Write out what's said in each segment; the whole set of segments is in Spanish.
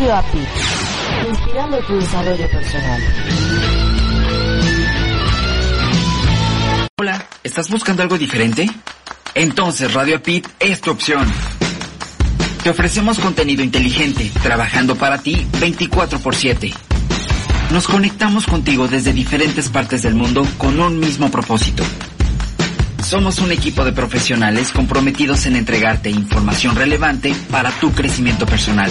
Radio API, inspirando tu desarrollo personal. Hola, ¿estás buscando algo diferente? Entonces Radio API es tu opción. Te ofrecemos contenido inteligente, trabajando para ti 24 por 7. Nos conectamos contigo desde diferentes partes del mundo con un mismo propósito. Somos un equipo de profesionales comprometidos en entregarte información relevante para tu crecimiento personal.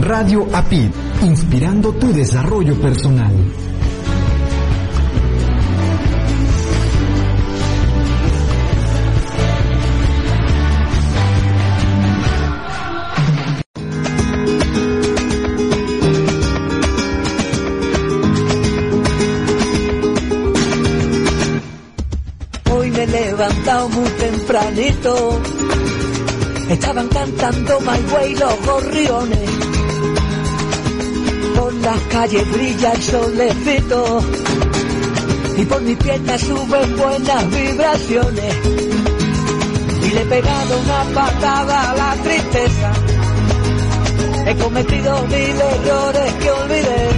Radio APID, inspirando tu desarrollo personal. Hoy me he muy tempranito. Estaban cantando My Way los gorriones las calles brilla el solecito y por mi piernas suben buenas vibraciones. Y le he pegado una patada a la tristeza. He cometido mil errores que olvidé.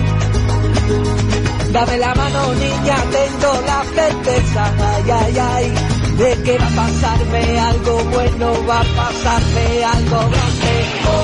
Dame la mano niña, tengo la certeza, ay, ay, ay, de que va a pasarme algo bueno, va a pasarme algo grande.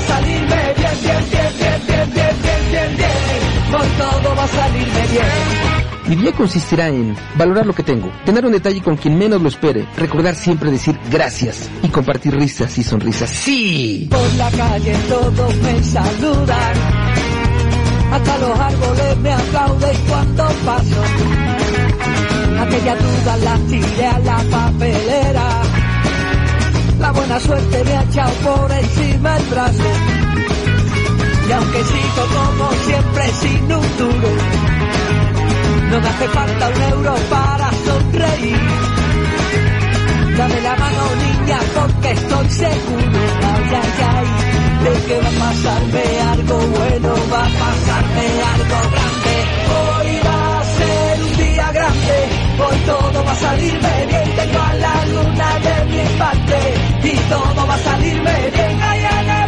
Hoy todo va a salirme bien. Mi día consistirá en valorar lo que tengo, tener un detalle con quien menos lo espere, recordar siempre decir gracias y compartir risas y sonrisas. ¡Sí! Por la calle todos me saludan, hasta los árboles me aplauden cuando paso. Aquella duda la tiré a la papelera, la buena suerte me ha echado por encima el brazo. Y aunque sigo como siempre sin un duro, no me hace falta un euro para sonreír. Dame la mano niña porque estoy seguro, ay, ay, ay, de que va a pasarme algo bueno, va a pasarme algo grande. Hoy va a ser un día grande, hoy todo va a salirme bien, tengo a la luna de mi parte y todo va a salirme bien, ay, ay, ay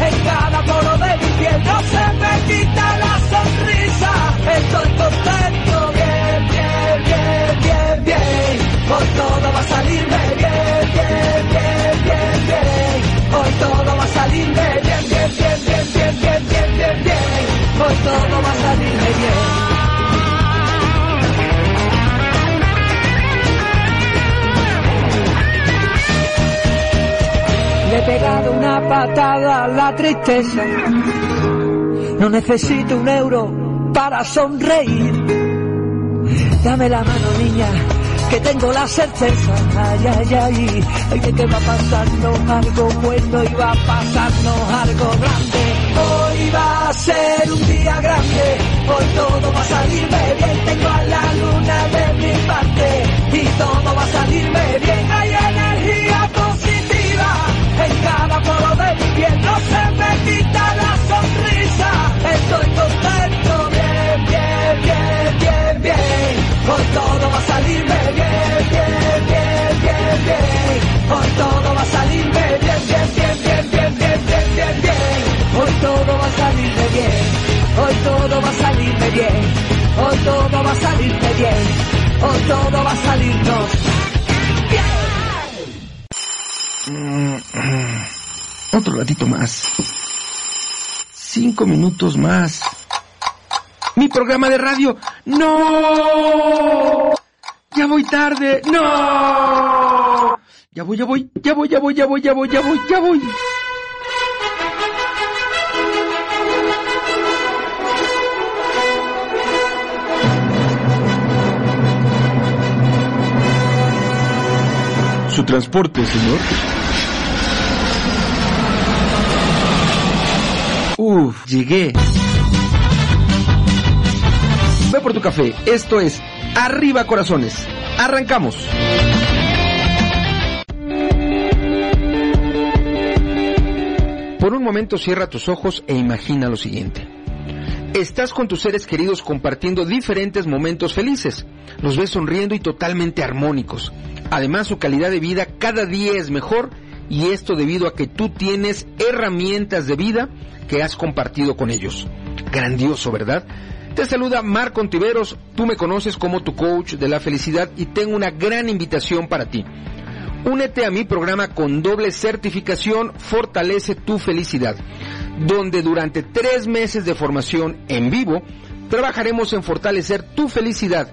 en cada poro de mi piel no se me quita la sonrisa. Patada la tristeza. No necesito un euro para sonreír. Dame la mano, niña, que tengo la certeza. Ay, ay, ay, ay, de que va a pasarnos algo bueno y va a pasarnos algo grande. Hoy va a ser un día grande, hoy todo va a salirme bien. Tengo a la luna de mi parte y todo va a salirme bien. Hay energía positiva en cada poro de mi piel, no se me quita la sonrisa. Estoy contento, bien, bien, bien, bien, bien. Hoy todo va a salirme bien, bien, bien, bien, bien. Hoy todo va a salirme bien, bien, bien, bien, bien, bien, bien, bien, bien. Hoy todo va a salirme bien. Hoy todo va a salirme bien. Hoy todo va a salirme bien. Hoy todo va a salirnos Otro ratito más. Cinco minutos más. Mi programa de radio. No. Ya voy tarde. No. Ya voy, ya voy, ya voy, ya voy, ya voy, ya voy, ya voy, ya voy. Su transporte, señor. Llegué. Ve por tu café. Esto es Arriba Corazones. Arrancamos. Por un momento cierra tus ojos e imagina lo siguiente. Estás con tus seres queridos compartiendo diferentes momentos felices. Los ves sonriendo y totalmente armónicos. Además, su calidad de vida cada día es mejor y esto debido a que tú tienes herramientas de vida que has compartido con ellos. Grandioso, ¿verdad? Te saluda Marco Ontiveros, tú me conoces como tu coach de la felicidad y tengo una gran invitación para ti. Únete a mi programa con doble certificación Fortalece tu felicidad, donde durante tres meses de formación en vivo trabajaremos en fortalecer tu felicidad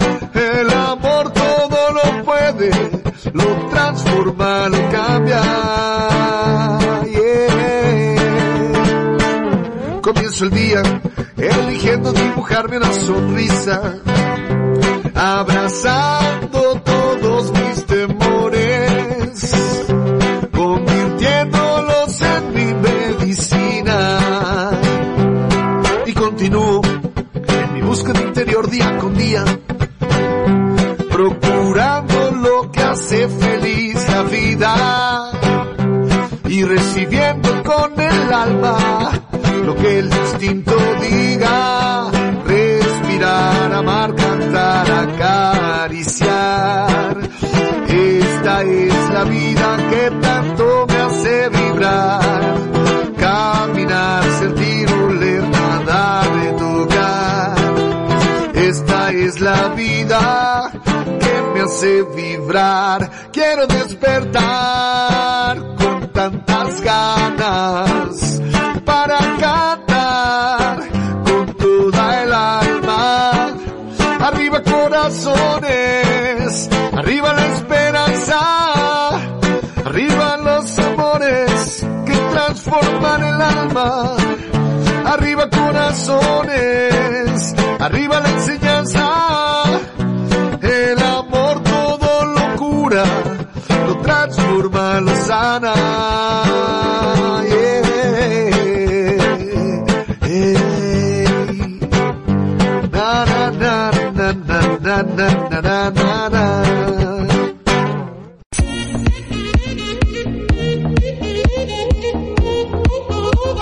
el amor todo lo puede, lo transforma, lo cambia. Comienzo el día eligiendo dibujarme una sonrisa, abrazando todos mis temores, convirtiéndolos en mi medicina. Y continúo en mi búsqueda interior día con día, procurando lo que hace feliz la vida y recibiendo con el alma lo que el instinto diga, respirar, amar, cantar, acariciar. Esta es la vida que tanto me hace vibrar, caminar, sentir, oler, nadar, tocar. Esta es la vida que me hace vibrar, quiero despertar con tantas ganas para cantar con toda el alma. Arriba corazones, arriba la esperanza, arriba los amores que transforman el alma. Arriba corazones, arriba la enseñanza, cura, lo transforma, lo sana.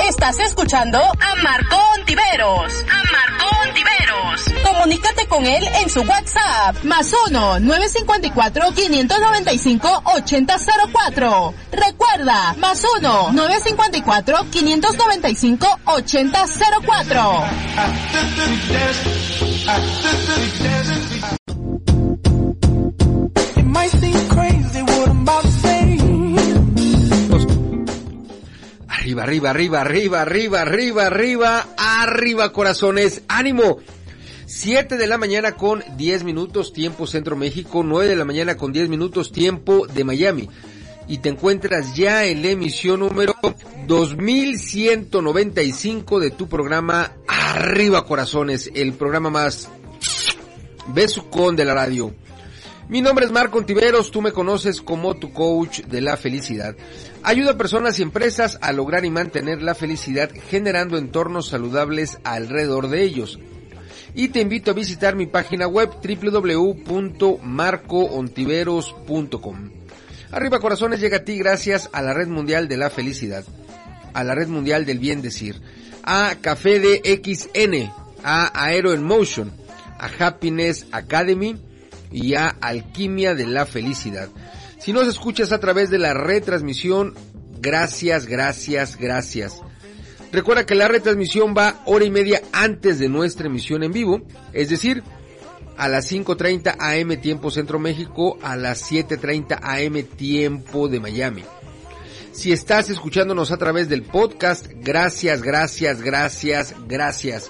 Estás escuchando a Marco Ontiveros comunícate con él en su WhatsApp. Más 1-954-595-8004. Recuerda, más 1-954-595-8004. Arriba, arriba, arriba, arriba, arriba, arriba, arriba, corazones, ánimo. 7 de la mañana con 10 minutos, tiempo Centro México, 9 de la mañana con 10 minutos, tiempo de Miami. Y te encuentras ya en la emisión número 2195 de tu programa Arriba Corazones, el programa más besucón de la radio. Mi nombre es Marco Ontiveros, tú me conoces como tu coach de la felicidad. Ayuda a personas y empresas a lograr y mantener la felicidad generando entornos saludables alrededor de ellos. Y te invito a visitar mi página web www.marcoontiveros.com. Arriba Corazones llega a ti gracias a la Red Mundial de la Felicidad, a la Red Mundial del Bien Decir, a Café de XN, a Aero en Motion, a Happiness Academy y a Alquimia de la Felicidad. Si nos escuchas a través de la retransmisión, gracias, gracias, gracias. Recuerda que la retransmisión va hora y media antes de nuestra emisión en vivo, es decir, a las 5.30 AM tiempo Centro México, a las 7.30 AM tiempo de Miami. Si estás escuchándonos a través del podcast, gracias, gracias, gracias, gracias.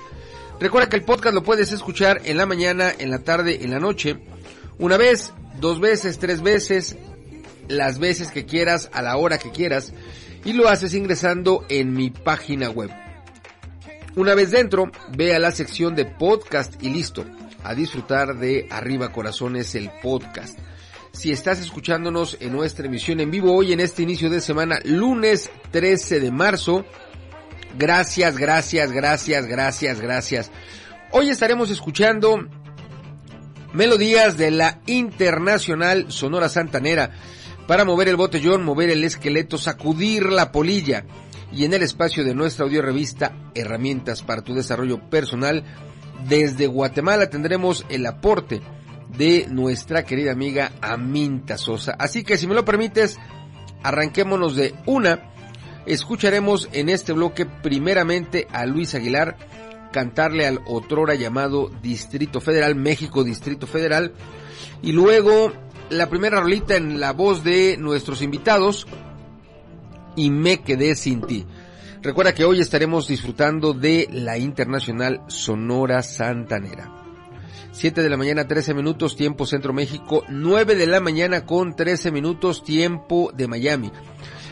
Recuerda que el podcast lo puedes escuchar en la mañana, en la tarde, en la noche, una vez, dos veces, tres veces, las veces que quieras, a la hora que quieras, y lo haces ingresando en mi página web. Una vez dentro, ve a la sección de podcast y listo, a disfrutar de Arriba Corazones el podcast. Si estás escuchándonos en nuestra emisión en vivo hoy en este inicio de semana, lunes 13 de marzo, gracias, gracias, gracias, gracias, gracias. Hoy estaremos escuchando melodías de la Internacional Sonora Santanera para mover el botellón, mover el esqueleto, sacudir la polilla. Y en el espacio de nuestra audio revista Herramientas para tu desarrollo personal, desde Guatemala tendremos el aporte de nuestra querida amiga Aminta Sosa. Así que si me lo permites, arranquémonos de una. Escucharemos en este bloque primeramente a Luis Aguilar cantarle al otrora llamado Distrito Federal, México Distrito Federal. Y luego la primera rolita en la voz de nuestros invitados y me quedé sin ti. Recuerda que hoy estaremos disfrutando de la Internacional Sonora Santanera. 7 de la mañana 13 minutos tiempo Centro México, 9 de la mañana con 13 minutos tiempo de Miami.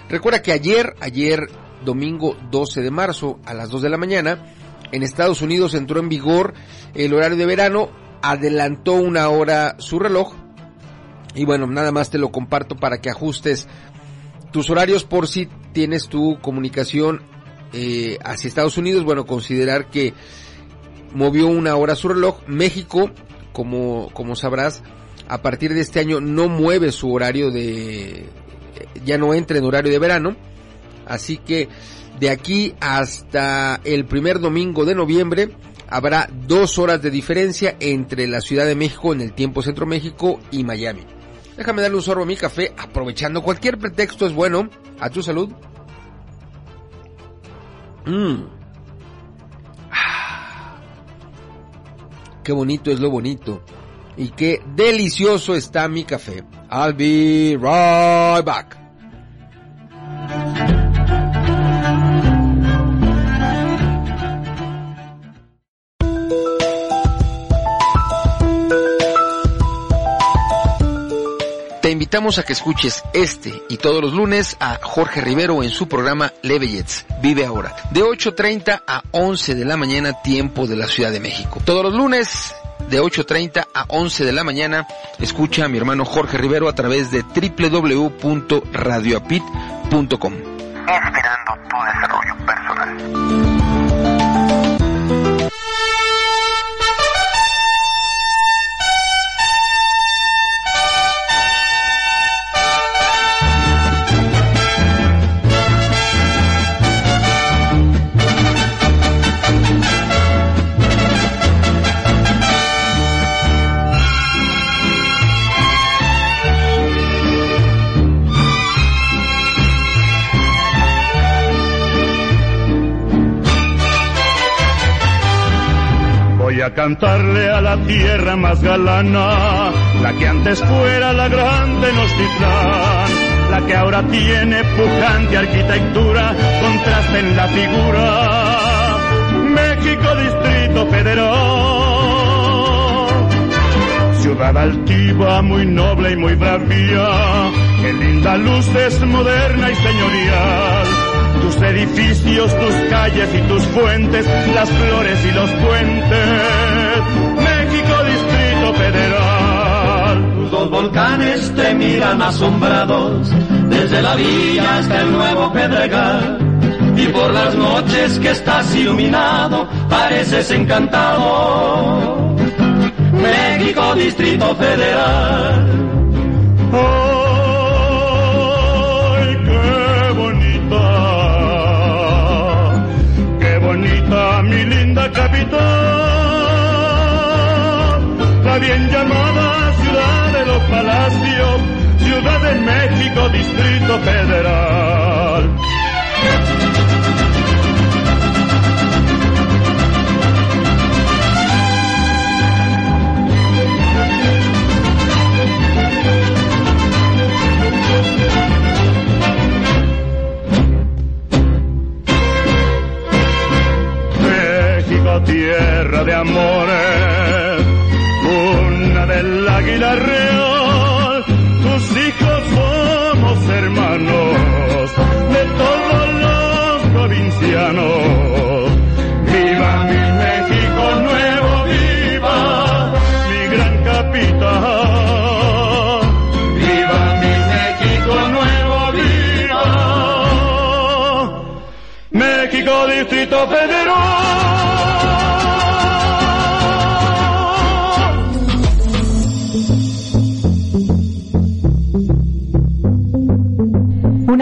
Recuerda que ayer, ayer domingo 12 de marzo a las 2 de la mañana, en Estados Unidos entró en vigor el horario de verano, adelantó una hora su reloj. Y bueno, nada más te lo comparto para que ajustes tus horarios por si tienes tu comunicación eh, hacia Estados Unidos. Bueno, considerar que movió una hora su reloj. México, como, como sabrás, a partir de este año no mueve su horario de... ya no entra en horario de verano. Así que de aquí hasta el primer domingo de noviembre habrá dos horas de diferencia entre la Ciudad de México en el tiempo Centro México y Miami. Déjame darle un sorbo a mi café, aprovechando cualquier pretexto es bueno. A tu salud. Mmm. Qué bonito es lo bonito. Y qué delicioso está mi café. I'll be right back. Invitamos a que escuches este y todos los lunes a Jorge Rivero en su programa Levellets, Vive Ahora, de 8.30 a 11 de la mañana, tiempo de la Ciudad de México. Todos los lunes, de 8.30 a 11 de la mañana, escucha a mi hermano Jorge Rivero a través de www.radioapit.com. Inspirando tu desarrollo personal. A cantarle a la tierra más galana, la que antes fuera la gran Tenochtitlán, la que ahora tiene pujante arquitectura, contraste en la figura. México Distrito Federal. Ciudad altiva, muy noble y muy bravía, que linda luz es moderna y señorial tus edificios, tus calles y tus fuentes, las flores y los puentes. México Distrito Federal. Tus dos volcanes te miran asombrados, desde la villa hasta el nuevo Pedregal. Y por las noches que estás iluminado, pareces encantado. México Distrito Federal. ¡Ay, Bien llamada ciudad de los palacios, Ciudad de México, Distrito Federal. México, tierra de amores, una del águila real, tus hijos somos hermanos de todos los provincianos. Viva mi México nuevo, viva mi gran capital. Viva mi México nuevo, viva México Distrito Federal.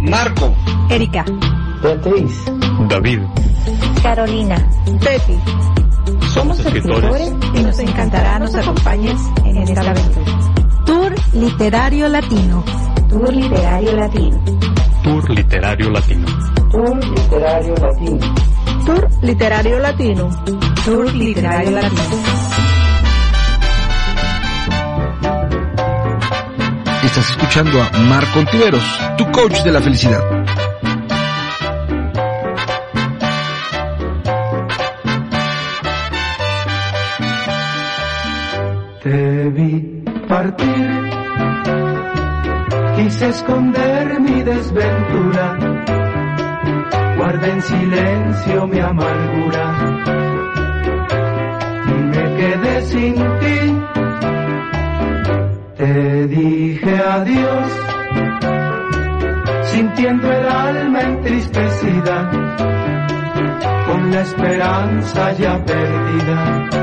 Marco, Erika, Beatriz, David, Carolina, Pepi. Somos escritores y nos encantará nos acompañes en esta aventura. Tour Literario Latino. Tour Literario Latino. Tour Literario Latino. Tour Literario Latino. Tour Literario Latino. Tour Literario Latino. Estás escuchando a Marco Ontiveros, tu coach de la felicidad. Te vi partir, quise esconder mi desventura, guardé en silencio mi amargura esperanza ya perdida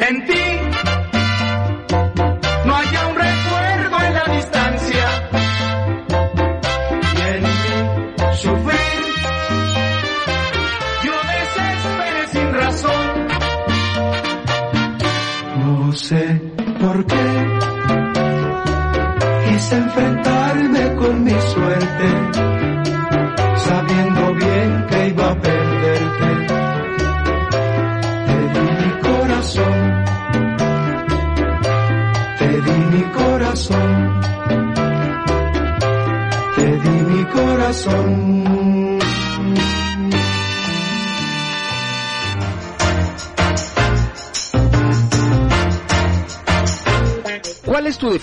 en ti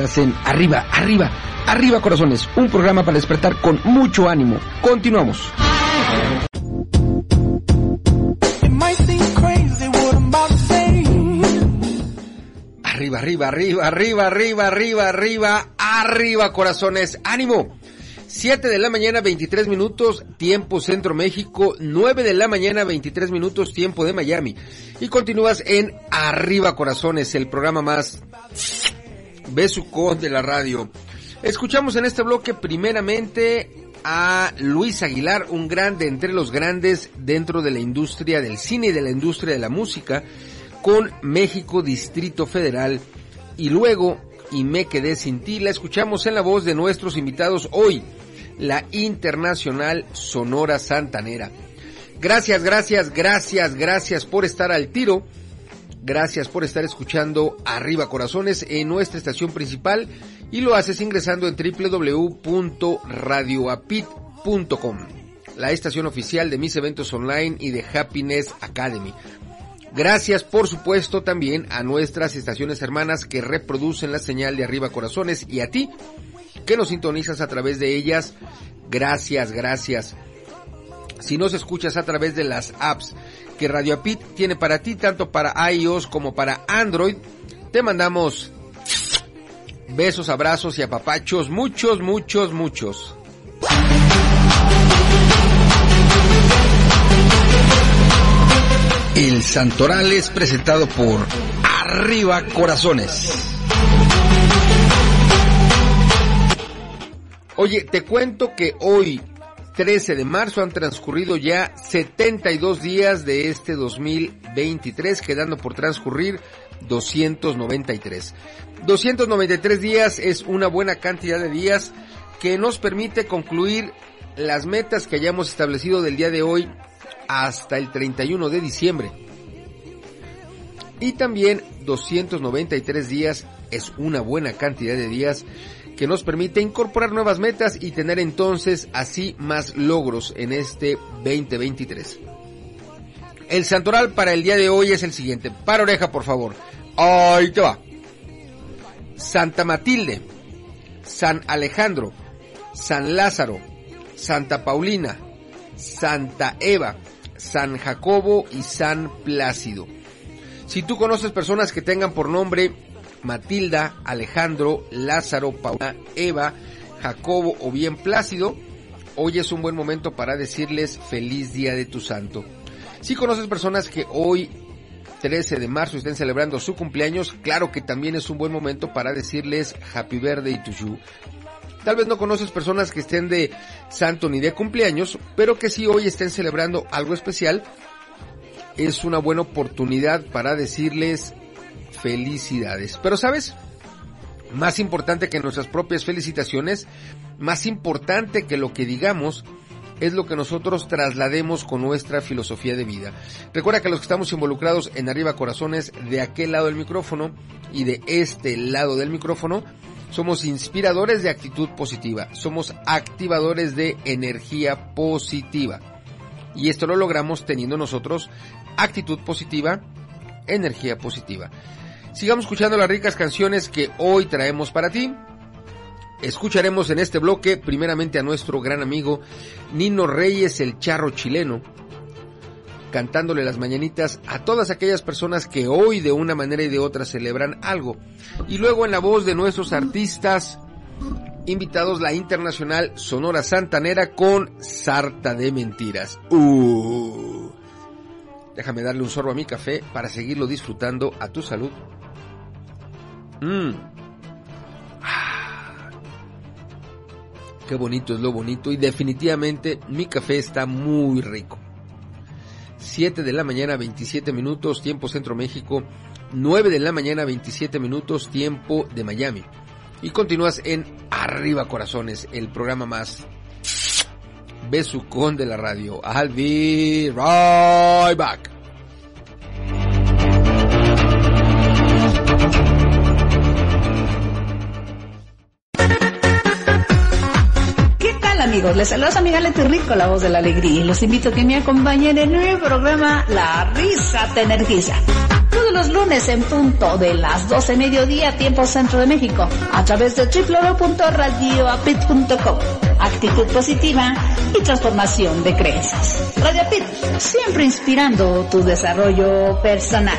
Estás en Arriba, Arriba, Arriba Corazones, un programa para despertar con mucho ánimo. Continuamos. Arriba, arriba, arriba, arriba, arriba, arriba, arriba, arriba, corazones. ¡Ánimo! 7 de la mañana, 23 minutos, tiempo Centro México, 9 de la mañana, 23 minutos, tiempo de Miami. Y continúas en Arriba Corazones, el programa más Besuco de la radio. Escuchamos en este bloque primeramente a Luis Aguilar, un grande entre los grandes dentro de la industria del cine y de la industria de la música, con México Distrito Federal. Y luego, y me quedé sin ti, la escuchamos en la voz de nuestros invitados hoy, la Internacional Sonora Santanera. Gracias, gracias, gracias, gracias por estar al tiro. Gracias por estar escuchando Arriba Corazones en nuestra estación principal y lo haces ingresando en www.radioapit.com, la estación oficial de mis eventos online y de Happiness Academy. Gracias por supuesto también a nuestras estaciones hermanas que reproducen la señal de Arriba Corazones y a ti que nos sintonizas a través de ellas. Gracias, gracias. Si nos escuchas a través de las apps que Radio Apit tiene para ti, tanto para iOS como para Android, te mandamos besos, abrazos y apapachos, muchos, muchos, muchos. El Santoral es presentado por Arriba Corazones. Oye, te cuento que hoy 13 de marzo han transcurrido ya 72 días de este 2023, quedando por transcurrir 293. 293 días es una buena cantidad de días que nos permite concluir las metas que hayamos establecido del día de hoy hasta el 31 de diciembre. Y también 293 días es una buena cantidad de días que nos permite incorporar nuevas metas y tener entonces así más logros en este 2023. El santoral para el día de hoy es el siguiente. Para oreja, por favor. Ahí te va. Santa Matilde, San Alejandro, San Lázaro, Santa Paulina, Santa Eva, San Jacobo y San Plácido. Si tú conoces personas que tengan por nombre Matilda, Alejandro, Lázaro, Paula, Eva, Jacobo o bien Plácido, hoy es un buen momento para decirles feliz día de tu santo. Si conoces personas que hoy 13 de marzo estén celebrando su cumpleaños, claro que también es un buen momento para decirles Happy Birthday to you. Tal vez no conoces personas que estén de santo ni de cumpleaños, pero que si hoy estén celebrando algo especial, es una buena oportunidad para decirles felicidades. Pero sabes, más importante que nuestras propias felicitaciones, más importante que lo que digamos, es lo que nosotros traslademos con nuestra filosofía de vida. Recuerda que los que estamos involucrados en Arriba Corazones, de aquel lado del micrófono y de este lado del micrófono, somos inspiradores de actitud positiva, somos activadores de energía positiva. Y esto lo logramos teniendo nosotros actitud positiva, energía positiva. Sigamos escuchando las ricas canciones que hoy traemos para ti. Escucharemos en este bloque primeramente a nuestro gran amigo Nino Reyes, el charro chileno, cantándole las mañanitas a todas aquellas personas que hoy de una manera y de otra celebran algo. Y luego en la voz de nuestros artistas invitados la internacional Sonora Santanera con Sarta de Mentiras. Uh. Déjame darle un sorbo a mi café para seguirlo disfrutando a tu salud. Mmm. Qué bonito es lo bonito y definitivamente mi café está muy rico. 7 de la mañana 27 minutos tiempo Centro México, 9 de la mañana 27 minutos tiempo de Miami. Y continúas en Arriba Corazones, el programa más besucón de la radio. I'll be right back. Amigos? Les saluda su amiga Leti Rico, la voz de la alegría, y los invito a que me acompañen en el programa La Risa Te Energiza. Todos los lunes en punto de las 12 mediodía, tiempo centro de México, a través de www.radioapit.com. Actitud positiva y transformación de creencias. Radio Apit, siempre inspirando tu desarrollo personal.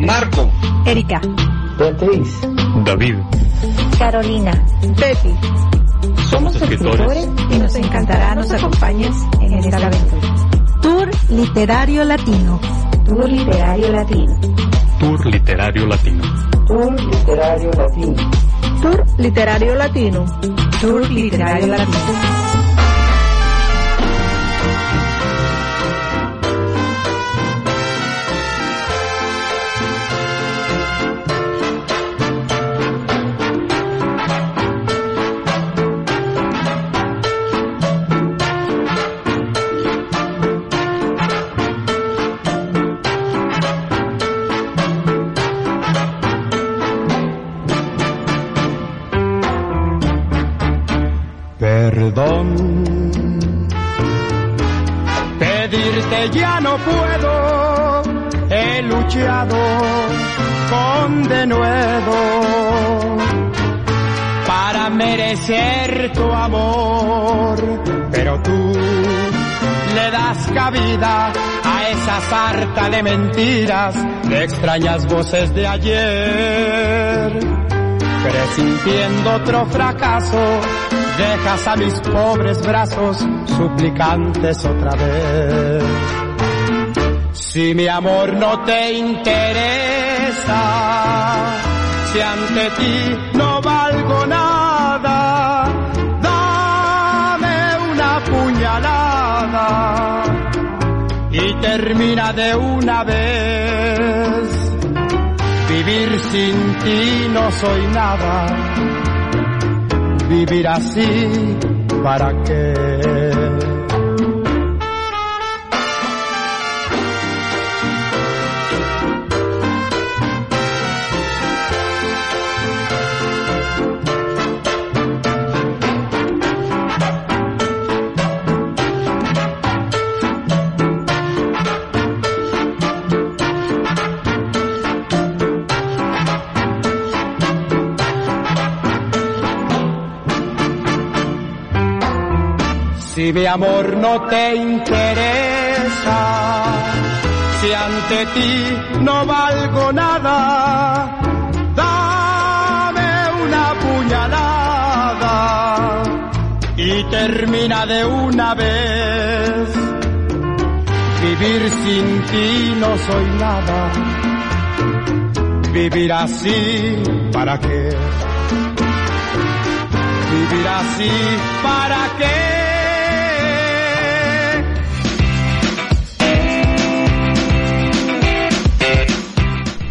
Marco, Erika, Beatriz, David, Carolina, Pepi, somos escritores y nos encantará nos acompañes en esta aventura. Tour Literario Latino. Tour Literario Latino. Tour Literario Latino. Tour Literario Latino. Tour Literario Latino. Tour Literario Latino. Tu amor, pero tú le das cabida a esa sarta de mentiras, de extrañas voces de ayer, presintiendo otro fracaso dejas a mis pobres brazos suplicantes otra vez. Si mi amor no te interesa, si ante ti termina de una vez. Vivir sin ti no soy nada vivir así, ¿para qué? Mi amor no te interesa, si ante ti no valgo nada, dame una puñalada y termina de una vez. Vivir sin ti no soy nada, vivir así, ¿para qué? Vivir así, ¿para qué?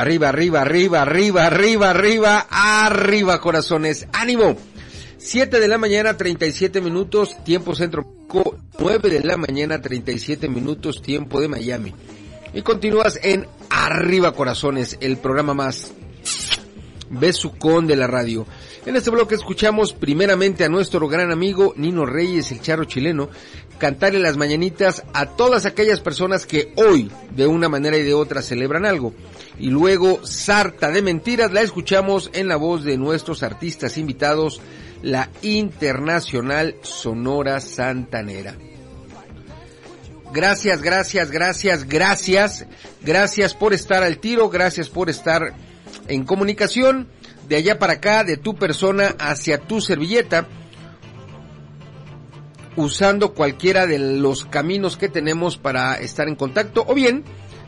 Arriba, arriba, arriba, arriba, arriba, arriba, arriba, arriba, corazones. ¡Ánimo! 7 de la mañana, 37 minutos, tiempo centro. 9 de la mañana, 37 minutos, tiempo de Miami. Y continúas en Arriba Corazones, el programa más besucón de la radio. En este bloque escuchamos primeramente a nuestro gran amigo Nino Reyes, el charro chileno, cantarle las mañanitas a todas aquellas personas que hoy, de una manera y de otra, celebran algo. Y luego, Sarta de Mentiras, la escuchamos en la voz de nuestros artistas invitados, la Internacional Sonora Santanera. Gracias, gracias, gracias, gracias. Gracias por estar al tiro, gracias por estar en comunicación de allá para acá, de tu persona hacia tu servilleta, usando cualquiera de los caminos que tenemos para estar en contacto o bien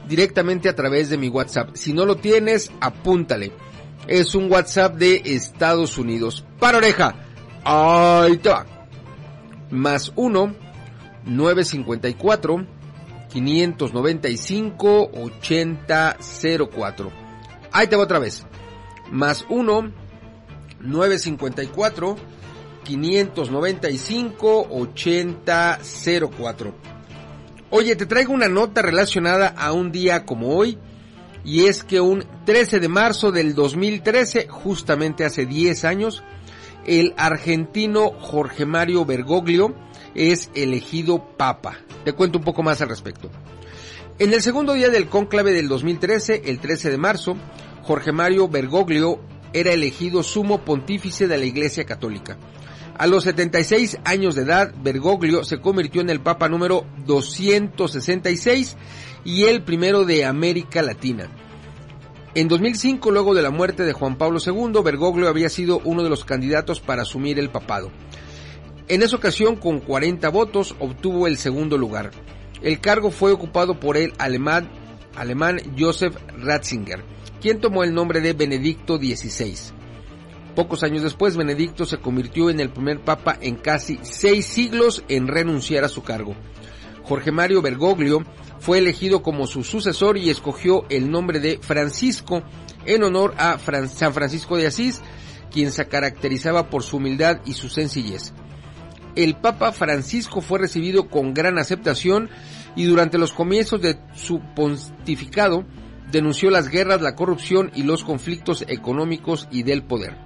directamente a través de mi WhatsApp. Si no lo tienes, apúntale. Es un WhatsApp de Estados Unidos. Para oreja. Ahí te va. Más 1 954 595 8004. Ahí te va otra vez. Más 1 954 595 8004. Oye, te traigo una nota relacionada a un día como hoy y es que un 13 de marzo del 2013, justamente hace 10 años, el argentino Jorge Mario Bergoglio es elegido papa. Te cuento un poco más al respecto. En el segundo día del cónclave del 2013, el 13 de marzo, Jorge Mario Bergoglio era elegido sumo pontífice de la Iglesia Católica. A los 76 años de edad, Bergoglio se convirtió en el Papa número 266 y el primero de América Latina. En 2005, luego de la muerte de Juan Pablo II, Bergoglio había sido uno de los candidatos para asumir el papado. En esa ocasión, con 40 votos, obtuvo el segundo lugar. El cargo fue ocupado por el alemán, alemán Joseph Ratzinger, quien tomó el nombre de Benedicto XVI. Pocos años después, Benedicto se convirtió en el primer papa en casi seis siglos en renunciar a su cargo. Jorge Mario Bergoglio fue elegido como su sucesor y escogió el nombre de Francisco en honor a San Francisco de Asís, quien se caracterizaba por su humildad y su sencillez. El Papa Francisco fue recibido con gran aceptación y durante los comienzos de su pontificado denunció las guerras, la corrupción y los conflictos económicos y del poder.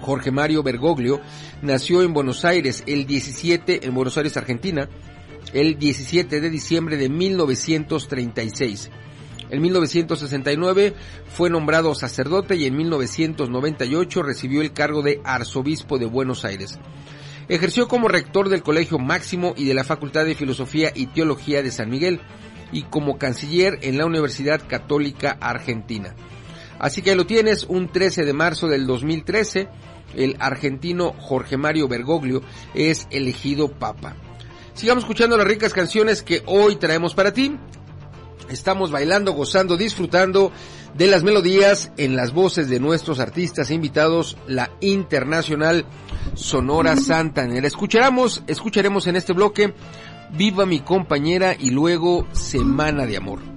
Jorge Mario Bergoglio nació en Buenos Aires el 17 en Buenos Aires, Argentina, el 17 de diciembre de 1936. En 1969 fue nombrado sacerdote y en 1998 recibió el cargo de arzobispo de Buenos Aires. Ejerció como rector del Colegio Máximo y de la Facultad de Filosofía y Teología de San Miguel y como canciller en la Universidad Católica Argentina. Así que lo tienes, un 13 de marzo del 2013, el argentino Jorge Mario Bergoglio es elegido papa. Sigamos escuchando las ricas canciones que hoy traemos para ti. Estamos bailando, gozando, disfrutando de las melodías en las voces de nuestros artistas invitados, la internacional Sonora Santanera. Escucharemos, escucharemos en este bloque Viva mi compañera y luego Semana de Amor.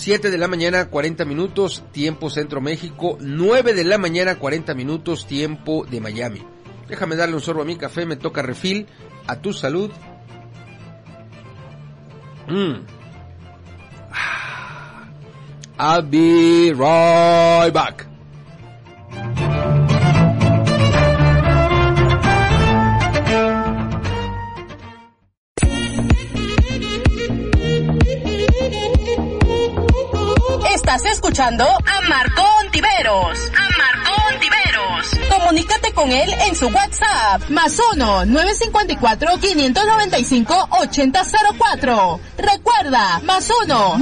7 de la mañana, 40 minutos, tiempo Centro México. 9 de la mañana, 40 minutos, tiempo de Miami. Déjame darle un sorbo a mi café, me toca refil. A tu salud. Mm. I'll be right back. Estás escuchando a Marco Ontiveros. A Marco Ontiveros. Comunícate con él en su WhatsApp. Más 1 954 595 8004. Recuerda, más 1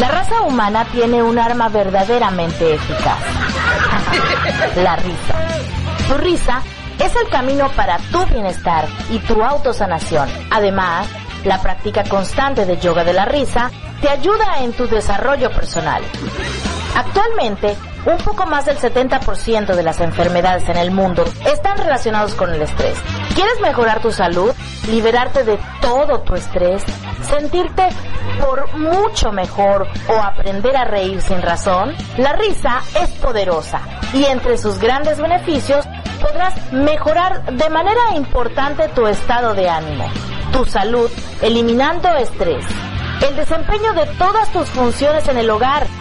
La raza humana tiene un arma verdaderamente eficaz. La risa. Tu risa es el camino para tu bienestar y tu autosanación. Además, la práctica constante de yoga de la risa te ayuda en tu desarrollo personal. Actualmente, un poco más del 70% de las enfermedades en el mundo están relacionados con el estrés. ¿Quieres mejorar tu salud? ¿Liberarte de todo tu estrés? ¿Sentirte por mucho mejor o aprender a reír sin razón? La risa es poderosa y entre sus grandes beneficios podrás mejorar de manera importante tu estado de ánimo, tu salud, eliminando estrés el desempeño de todas tus funciones en el hogar,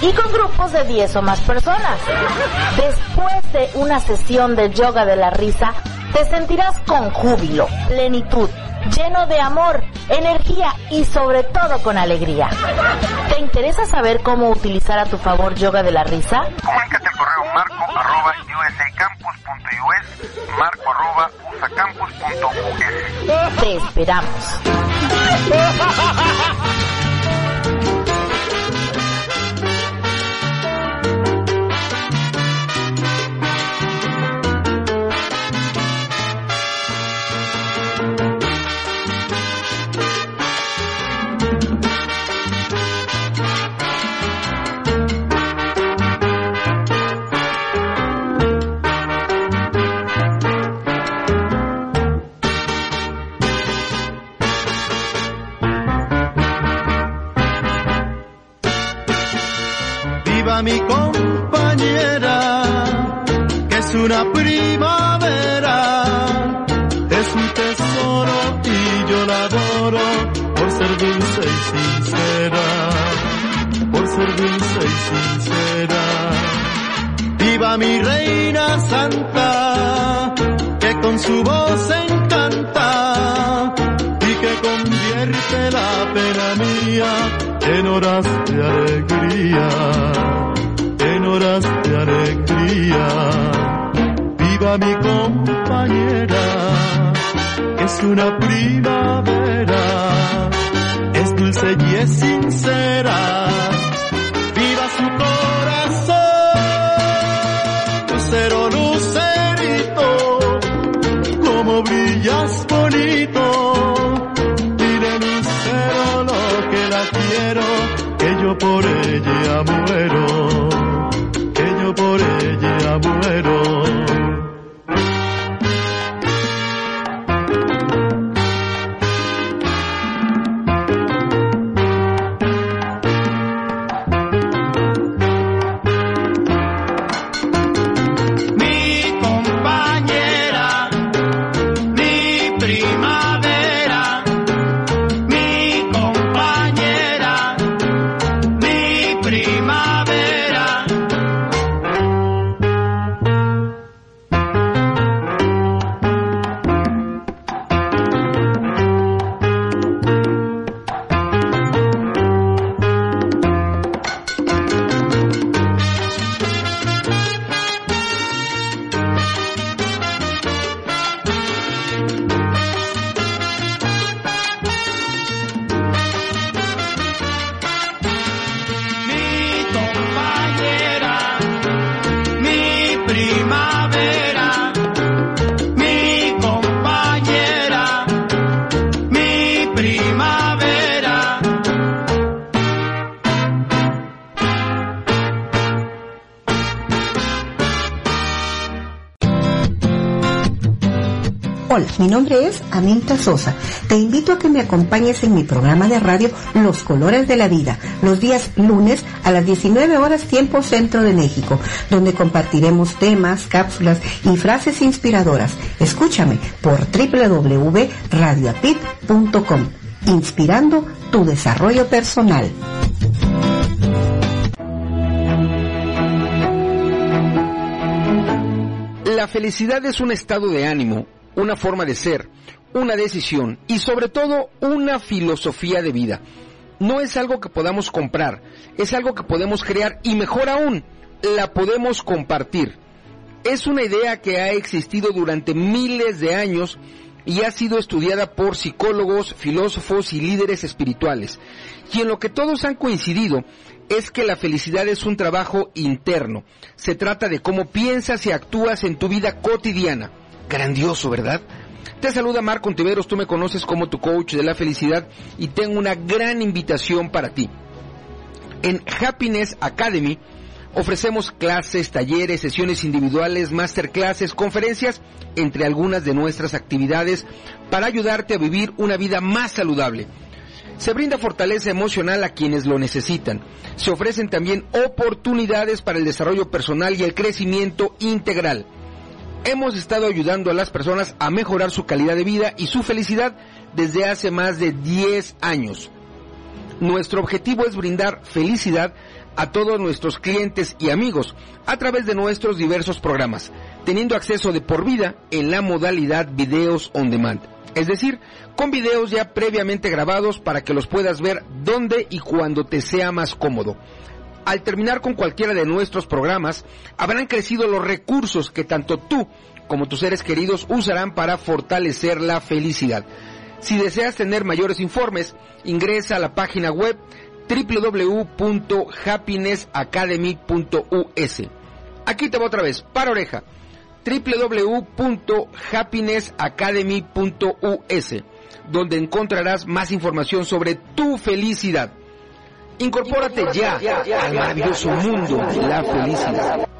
y con grupos de 10 o más personas. Después de una sesión de yoga de la risa, te sentirás con júbilo, plenitud, lleno de amor, energía y sobre todo con alegría. ¿Te interesa saber cómo utilizar a tu favor yoga de la risa? Comunícate al correo marco arroba usacampus.us, marco arroba usacampus.us. Te esperamos. Una primavera, es un tesoro y yo la adoro por ser dulce y sincera, por ser dulce y sincera. Viva mi reina santa, que con su voz encanta y que convierte la pena mía en horas de alegría, en horas de alegría. Viva mi compañera, es una primavera, es dulce y es sincera. Viva su corazón, lucero, lucerito, como brillas bonito. Mire lucero lo que la quiero, que yo por ella muero, que yo por ella muero. Mi nombre es Aminta Sosa. Te invito a que me acompañes en mi programa de radio Los Colores de la Vida, los días lunes a las 19 horas tiempo centro de México, donde compartiremos temas, cápsulas y frases inspiradoras. Escúchame por www.radioapit.com, inspirando tu desarrollo personal. La felicidad es un estado de ánimo, una forma de ser, una decisión y sobre todo una filosofía de vida. No es algo que podamos comprar, es algo que podemos crear y mejor aún, la podemos compartir. Es una idea que ha existido durante miles de años y ha sido estudiada por psicólogos, filósofos y líderes espirituales. Y en lo que todos han coincidido es que la felicidad es un trabajo interno. Se trata de cómo piensas y actúas en tu vida cotidiana. Grandioso, ¿verdad? Te saluda Marco Ontiveros, tú me conoces como tu coach de la felicidad y tengo una gran invitación para ti. En Happiness Academy ofrecemos clases, talleres, sesiones individuales, masterclasses, conferencias, entre algunas de nuestras actividades para ayudarte a vivir una vida más saludable. Se brinda fortaleza emocional a quienes lo necesitan. Se ofrecen también oportunidades para el desarrollo personal y el crecimiento integral. Hemos estado ayudando a las personas a mejorar su calidad de vida y su felicidad desde hace más de 10 años. Nuestro objetivo es brindar felicidad a todos nuestros clientes y amigos a través de nuestros diversos programas, teniendo acceso de por vida en la modalidad videos on demand. Es decir, con videos ya previamente grabados para que los puedas ver donde y cuando te sea más cómodo. Al terminar con cualquiera de nuestros programas, habrán crecido los recursos que tanto tú como tus seres queridos usarán para fortalecer la felicidad. Si deseas tener mayores informes, ingresa a la página web www.happinessacademy.us. Aquí te va otra vez, para oreja www.happinessacademy.us, donde encontrarás más información sobre tu felicidad. Incorpórate ya al maravilloso mundo de la felicidad.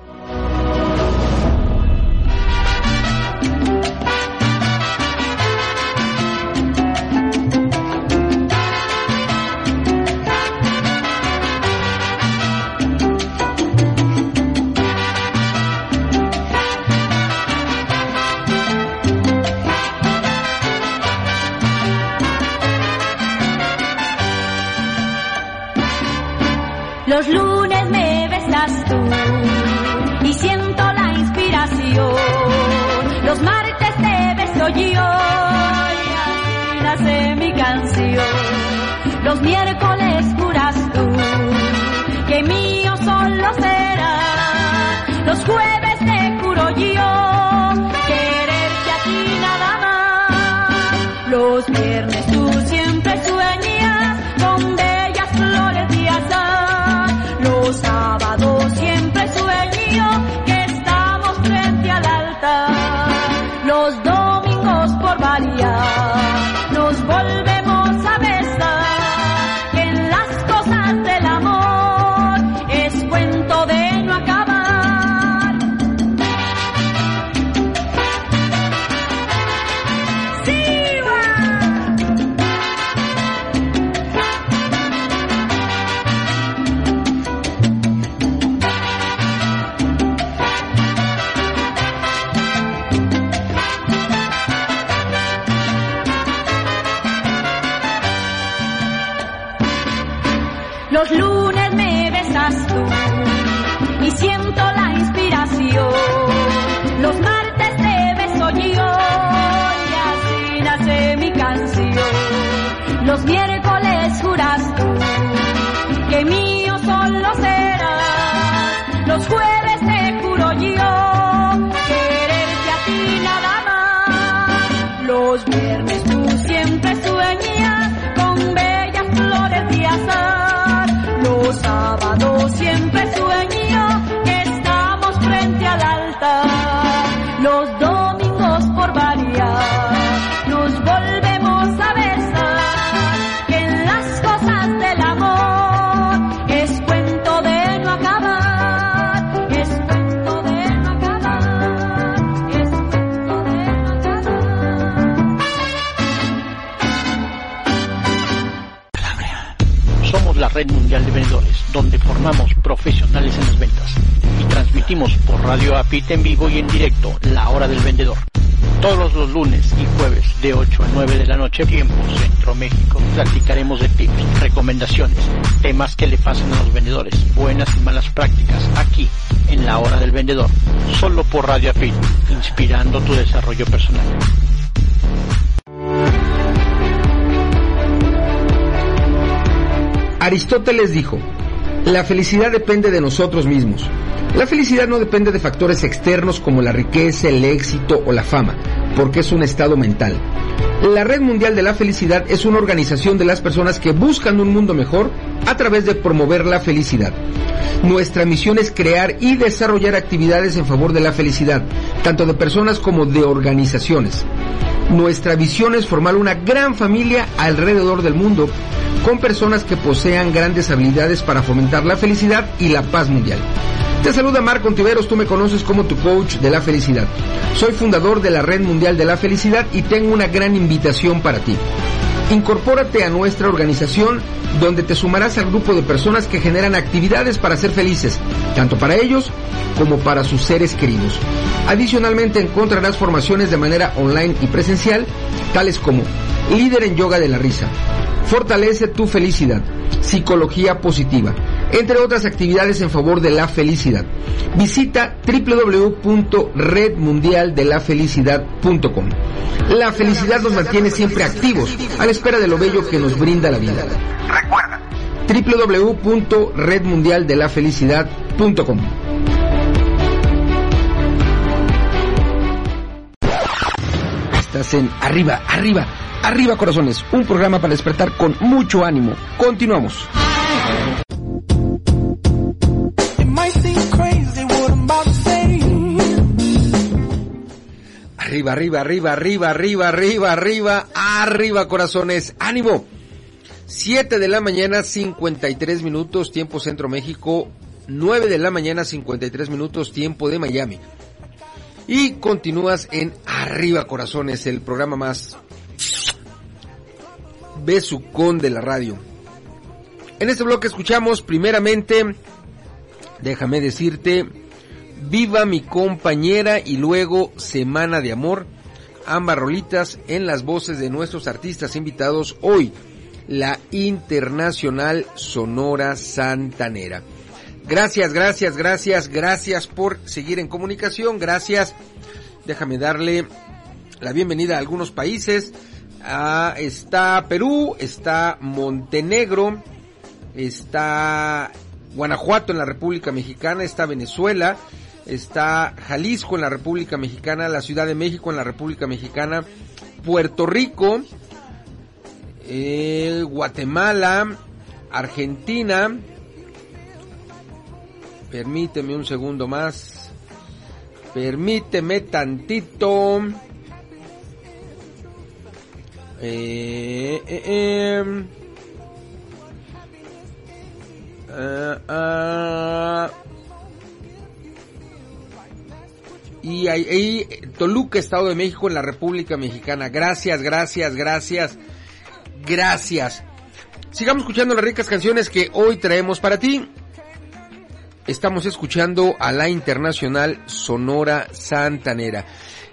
Los lunes me besas tú y siento la inspiración. Los martes te beso yo y así nace mi canción. Los miércoles juras tú que mío solo será. Los jueves APIT en vivo y en directo la hora del vendedor. Todos los lunes y jueves de 8 a 9 de la noche, tiempo Centro México, platicaremos de tips, recomendaciones, temas que le pasan a los vendedores, buenas y malas prácticas, aquí en la hora del vendedor, solo por Radio APIT, inspirando tu desarrollo personal. Aristóteles dijo, la felicidad depende de nosotros mismos. La felicidad no depende de factores externos como la riqueza, el éxito o la fama, porque es un estado mental. La Red Mundial de la Felicidad es una organización de las personas que buscan un mundo mejor a través de promover la felicidad. Nuestra misión es crear y desarrollar actividades en favor de la felicidad, tanto de personas como de organizaciones. Nuestra visión es formar una gran familia alrededor del mundo con personas que posean grandes habilidades para fomentar la felicidad y la paz mundial. Te saluda Marco Ontiveros, tú me conoces como tu coach de la felicidad. Soy fundador de la Red Mundial de la Felicidad y tengo una gran invitación para ti. Incorpórate a nuestra organización donde te sumarás al grupo de personas que generan actividades para ser felices, tanto para ellos como para sus seres queridos. Adicionalmente encontrarás formaciones de manera online y presencial, tales como líder en yoga de la risa, fortalece tu felicidad, psicología positiva, entre otras actividades en favor de la felicidad. Visita www.redmundialdelafelicidad.com. La felicidad nos mantiene siempre activos, a la espera de lo bello que nos brinda la vida. Recuerda www.redmundialdelafelicidad.com. Estás en Arriba, Arriba, Arriba Corazones, un programa para despertar con mucho ánimo. Continuamos. Arriba, arriba, arriba, arriba, arriba, arriba, arriba, arriba, corazones. ¡Ánimo! 7 de la mañana, 53 minutos, tiempo Centro México. 9 de la mañana, 53 minutos, tiempo de Miami. Y continúas en Arriba, corazones, el programa más besucón de la radio. En este bloque escuchamos primeramente, déjame decirte, Viva mi compañera y luego Semana de Amor, ambas rolitas en las voces de nuestros artistas invitados hoy, la Internacional Sonora Santanera. Gracias, gracias, gracias, gracias por seguir en comunicación, gracias. Déjame darle la bienvenida a algunos países. Ah, está Perú, está Montenegro, está Guanajuato en la República Mexicana, está Venezuela, está Jalisco en la República Mexicana, la Ciudad de México en la República Mexicana, Puerto Rico, eh, Guatemala, Argentina. Permíteme un segundo más. Permíteme tantito. Eh, eh, eh. Ah, y ahí, Toluca, Estado de México, en la República Mexicana. Gracias, gracias, gracias, gracias. Sigamos escuchando las ricas canciones que hoy traemos para ti. Estamos escuchando a la Internacional Sonora Santanera.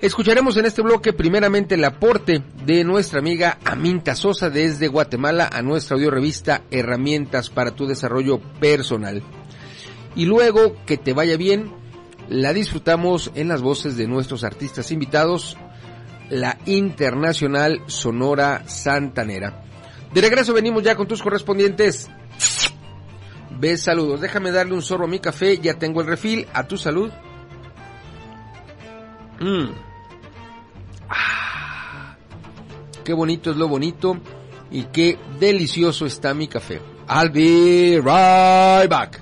Escucharemos en este bloque primeramente el aporte de nuestra amiga Aminta Sosa desde Guatemala a nuestra audio revista Herramientas para tu desarrollo personal. Y luego que te vaya bien, la disfrutamos en las voces de nuestros artistas invitados, la Internacional Sonora Santanera. De regreso venimos ya con tus correspondientes. Ves saludos. Déjame darle un sorbo a mi café. Ya tengo el refil. A tu salud. Mm. Ah, qué bonito es lo bonito. Y qué delicioso está mi café. I'll be right back.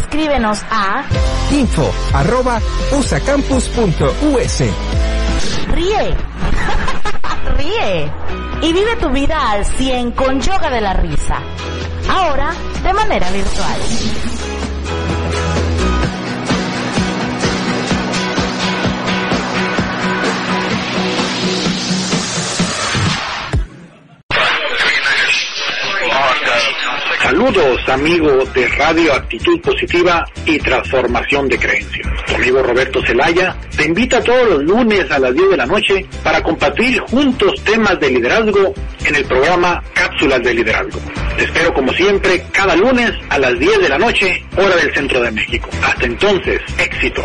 Escríbenos a info arroba usacampus.us. Ríe. Ríe. Y vive tu vida al 100 con yoga de la risa. Ahora de manera virtual. Saludos amigos de Radio Actitud Positiva y Transformación de Creencias. Tu amigo Roberto Zelaya te invita todos los lunes a las 10 de la noche para compartir juntos temas de liderazgo en el programa Cápsulas de Liderazgo. Te espero como siempre cada lunes a las 10 de la noche, hora del centro de México. Hasta entonces, éxito.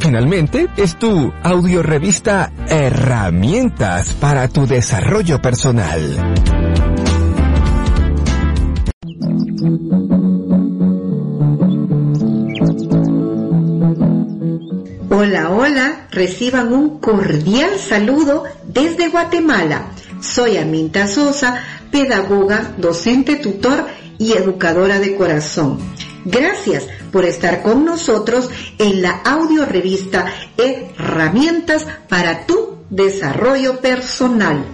Finalmente, es tu audiorevista Herramientas para tu desarrollo personal. Hola, hola, reciban un cordial saludo desde Guatemala. Soy Aminta Sosa, pedagoga, docente, tutor y educadora de corazón. Gracias por estar con nosotros en la audio revista Herramientas para tu desarrollo personal.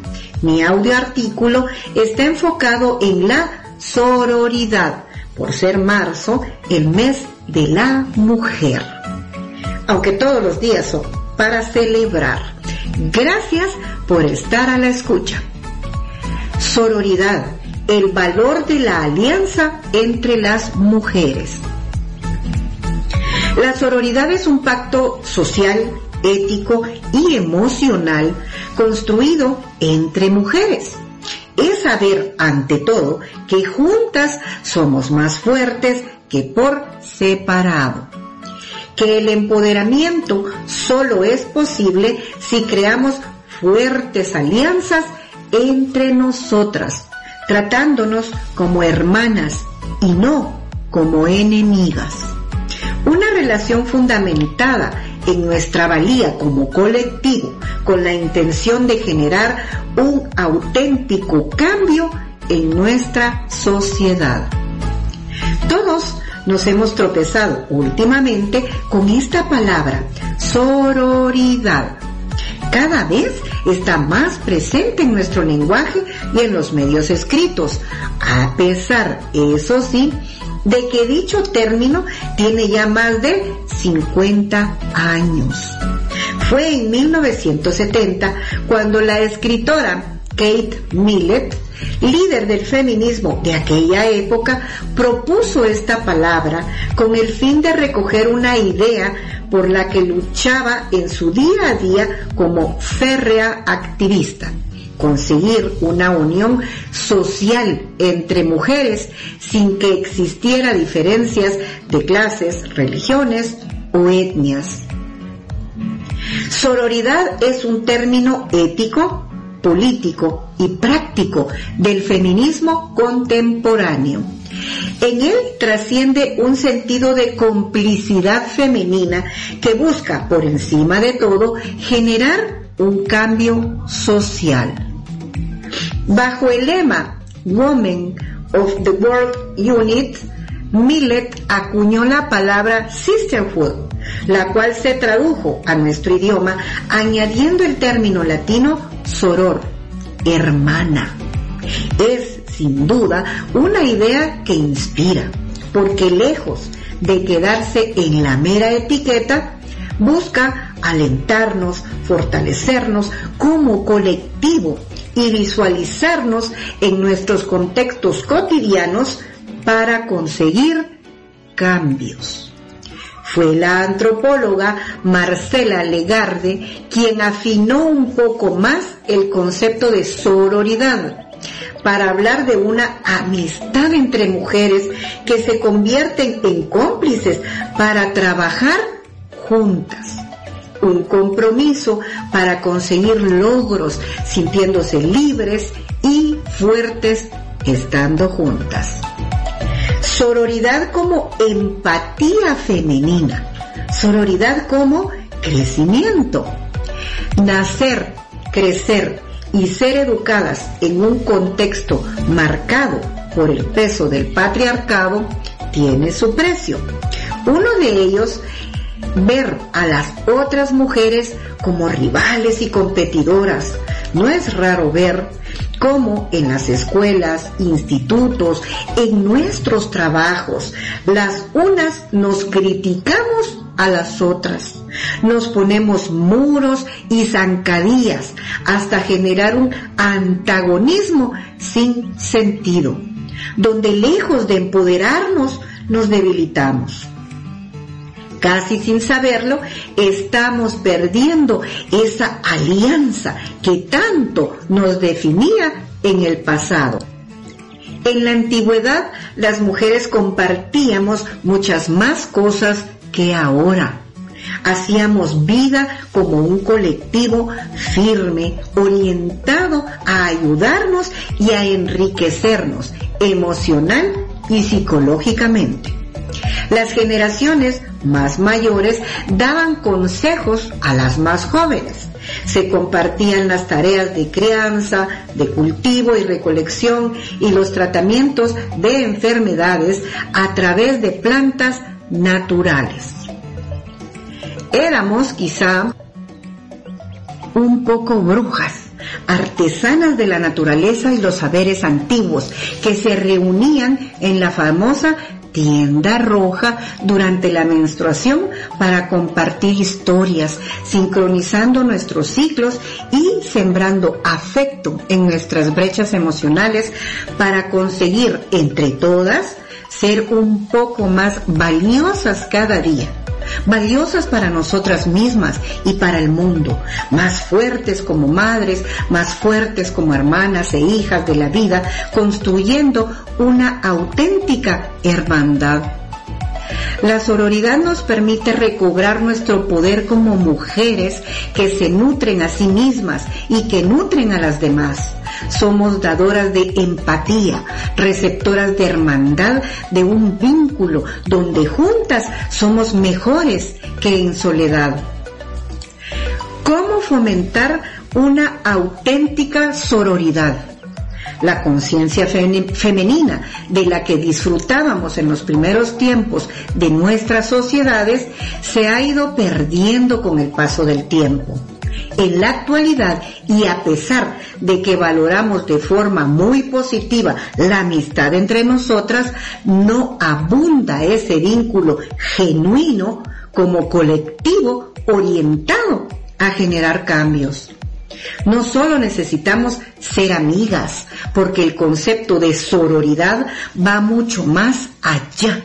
Mi audio artículo está enfocado en la sororidad, por ser marzo el mes de la mujer. Aunque todos los días son para celebrar. Gracias por estar a la escucha. Sororidad, el valor de la alianza entre las mujeres. La sororidad es un pacto social, ético y emocional construido entre mujeres. Es saber, ante todo, que juntas somos más fuertes que por separado. Que el empoderamiento solo es posible si creamos fuertes alianzas entre nosotras, tratándonos como hermanas y no como enemigas. Una relación fundamentada en nuestra valía como colectivo con la intención de generar un auténtico cambio en nuestra sociedad. Todos nos hemos tropezado últimamente con esta palabra, sororidad. Cada vez está más presente en nuestro lenguaje y en los medios escritos, a pesar, eso sí, de que dicho término tiene ya más de 50 años. Fue en 1970 cuando la escritora Kate Millett, líder del feminismo de aquella época, propuso esta palabra con el fin de recoger una idea por la que luchaba en su día a día como férrea activista conseguir una unión social entre mujeres sin que existiera diferencias de clases, religiones o etnias. Sororidad es un término ético, político y práctico del feminismo contemporáneo. En él trasciende un sentido de complicidad femenina que busca, por encima de todo, generar un cambio social. Bajo el lema Women of the World Unit, Millet acuñó la palabra sisterhood, la cual se tradujo a nuestro idioma añadiendo el término latino soror, hermana. Es, sin duda, una idea que inspira, porque lejos de quedarse en la mera etiqueta, busca alentarnos, fortalecernos como colectivo y visualizarnos en nuestros contextos cotidianos para conseguir cambios. Fue la antropóloga Marcela Legarde quien afinó un poco más el concepto de sororidad para hablar de una amistad entre mujeres que se convierten en cómplices para trabajar juntas. Un compromiso para conseguir logros sintiéndose libres y fuertes estando juntas. Sororidad como empatía femenina. Sororidad como crecimiento. Nacer, crecer y ser educadas en un contexto marcado por el peso del patriarcado tiene su precio. Uno de ellos ver a las otras mujeres como rivales y competidoras. No es raro ver cómo en las escuelas, institutos, en nuestros trabajos, las unas nos criticamos a las otras. Nos ponemos muros y zancadillas hasta generar un antagonismo sin sentido, donde lejos de empoderarnos nos debilitamos casi sin saberlo, estamos perdiendo esa alianza que tanto nos definía en el pasado. En la antigüedad las mujeres compartíamos muchas más cosas que ahora. Hacíamos vida como un colectivo firme, orientado a ayudarnos y a enriquecernos emocional y psicológicamente. Las generaciones más mayores daban consejos a las más jóvenes. Se compartían las tareas de crianza, de cultivo y recolección y los tratamientos de enfermedades a través de plantas naturales. Éramos quizá un poco brujas, artesanas de la naturaleza y los saberes antiguos, que se reunían en la famosa tienda roja durante la menstruación para compartir historias, sincronizando nuestros ciclos y sembrando afecto en nuestras brechas emocionales para conseguir entre todas ser un poco más valiosas cada día. Valiosas para nosotras mismas y para el mundo, más fuertes como madres, más fuertes como hermanas e hijas de la vida, construyendo una auténtica hermandad. La sororidad nos permite recobrar nuestro poder como mujeres que se nutren a sí mismas y que nutren a las demás somos dadoras de empatía, receptoras de hermandad, de un vínculo donde juntas somos mejores que en soledad. ¿Cómo fomentar una auténtica sororidad? La conciencia femenina de la que disfrutábamos en los primeros tiempos de nuestras sociedades se ha ido perdiendo con el paso del tiempo en la actualidad y a pesar de que valoramos de forma muy positiva la amistad entre nosotras, no abunda ese vínculo genuino como colectivo orientado a generar cambios. No solo necesitamos ser amigas, porque el concepto de sororidad va mucho más allá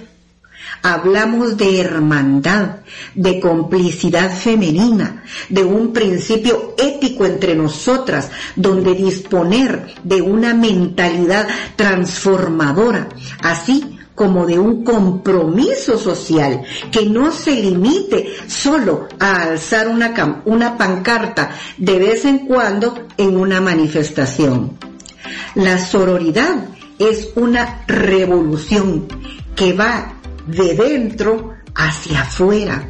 Hablamos de hermandad, de complicidad femenina, de un principio ético entre nosotras, donde disponer de una mentalidad transformadora, así como de un compromiso social que no se limite solo a alzar una, una pancarta de vez en cuando en una manifestación. La sororidad es una revolución que va de dentro hacia afuera.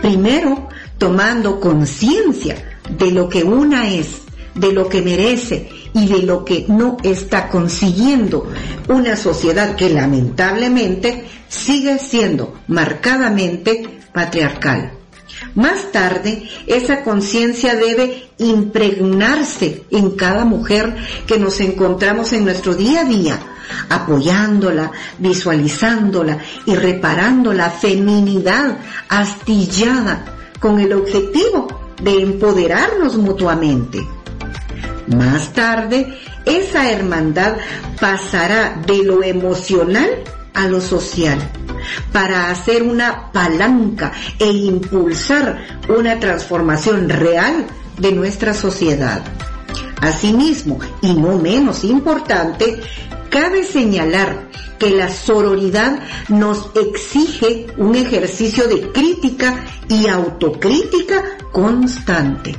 Primero, tomando conciencia de lo que una es, de lo que merece y de lo que no está consiguiendo una sociedad que lamentablemente sigue siendo marcadamente patriarcal. Más tarde, esa conciencia debe impregnarse en cada mujer que nos encontramos en nuestro día a día, apoyándola, visualizándola y reparando la feminidad astillada con el objetivo de empoderarnos mutuamente. Más tarde, esa hermandad pasará de lo emocional a lo social para hacer una palanca e impulsar una transformación real de nuestra sociedad. Asimismo, y no menos importante, cabe señalar que la sororidad nos exige un ejercicio de crítica y autocrítica constante.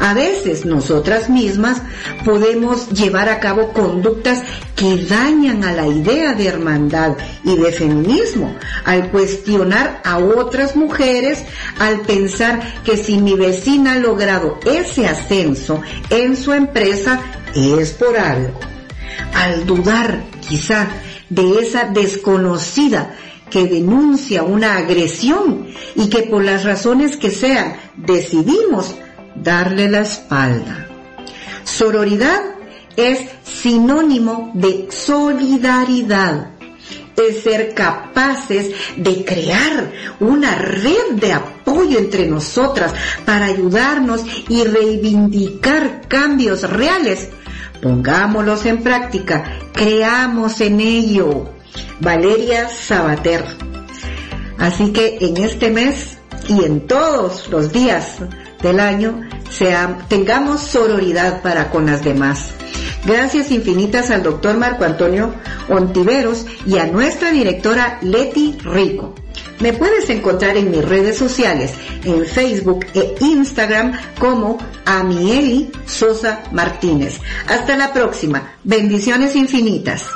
A veces nosotras mismas podemos llevar a cabo conductas que dañan a la idea de hermandad y de feminismo al cuestionar a otras mujeres, al pensar que si mi vecina ha logrado ese ascenso en su empresa es por algo. Al dudar quizá de esa desconocida que denuncia una agresión y que por las razones que sean decidimos darle la espalda. Sororidad es sinónimo de solidaridad, es ser capaces de crear una red de apoyo entre nosotras para ayudarnos y reivindicar cambios reales. Pongámoslos en práctica, creamos en ello. Valeria Sabater. Así que en este mes y en todos los días del año tengamos sororidad para con las demás. Gracias infinitas al doctor Marco Antonio Ontiveros y a nuestra directora Leti Rico. Me puedes encontrar en mis redes sociales, en Facebook e Instagram como Amieli Sosa Martínez. Hasta la próxima. Bendiciones infinitas.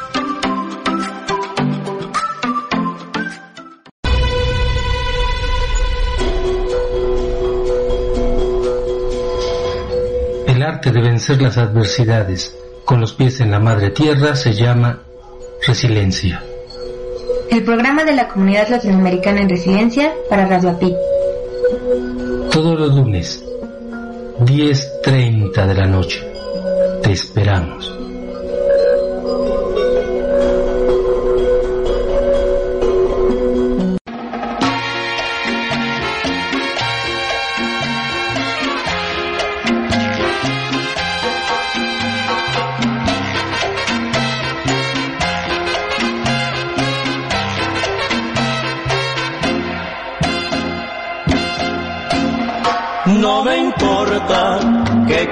El arte de vencer las adversidades con los pies en la madre tierra se llama resiliencia. El programa de la Comunidad Latinoamericana en Resiliencia para Radio API. Todos los lunes, 10.30 de la noche. Te esperamos.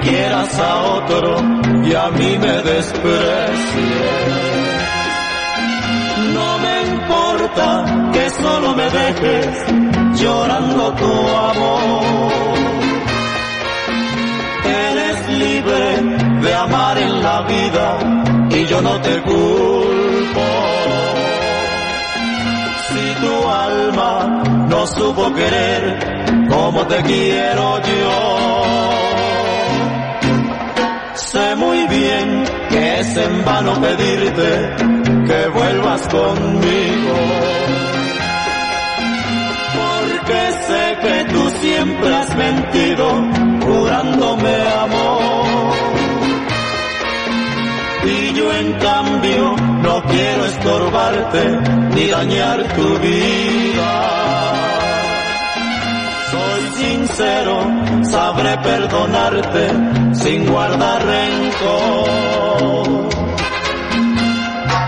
Quieras a otro y a mí me desprecies. No me importa que solo me dejes llorando tu amor. Eres libre de amar en la vida y yo no te culpo. Si tu alma no supo querer como te quiero yo. Que es en vano pedirte que vuelvas conmigo. Porque sé que tú siempre has mentido jurándome amor. Y yo en cambio no quiero estorbarte ni dañar tu vida sincero, sabré perdonarte sin guardar rencor.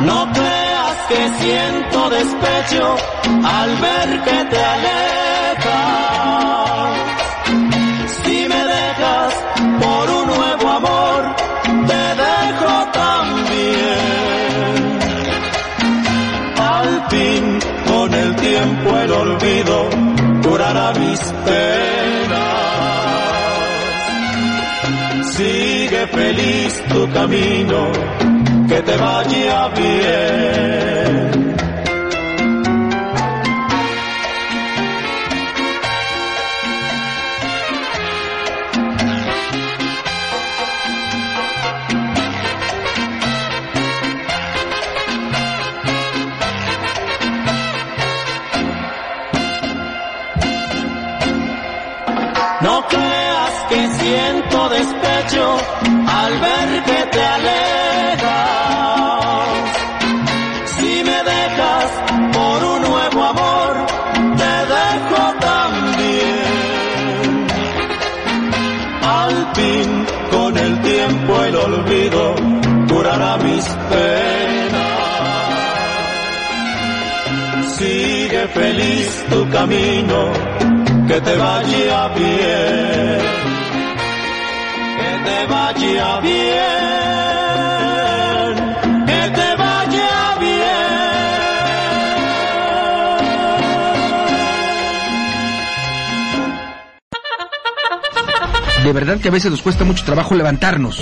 No creas que siento despecho al ver que te alejas. Si me dejas por un nuevo amor, te dejo también. Al fin, con el tiempo el olvido curará mis penas. Sigue feliz tu camino que te vaya bien. Siento despecho al ver que te alejas. Si me dejas por un nuevo amor, te dejo también. Al fin, con el tiempo el olvido curará mis penas. Sigue feliz tu camino que te vaya bien, te vaya bien, que te vaya De verdad que a veces nos cuesta mucho trabajo levantarnos.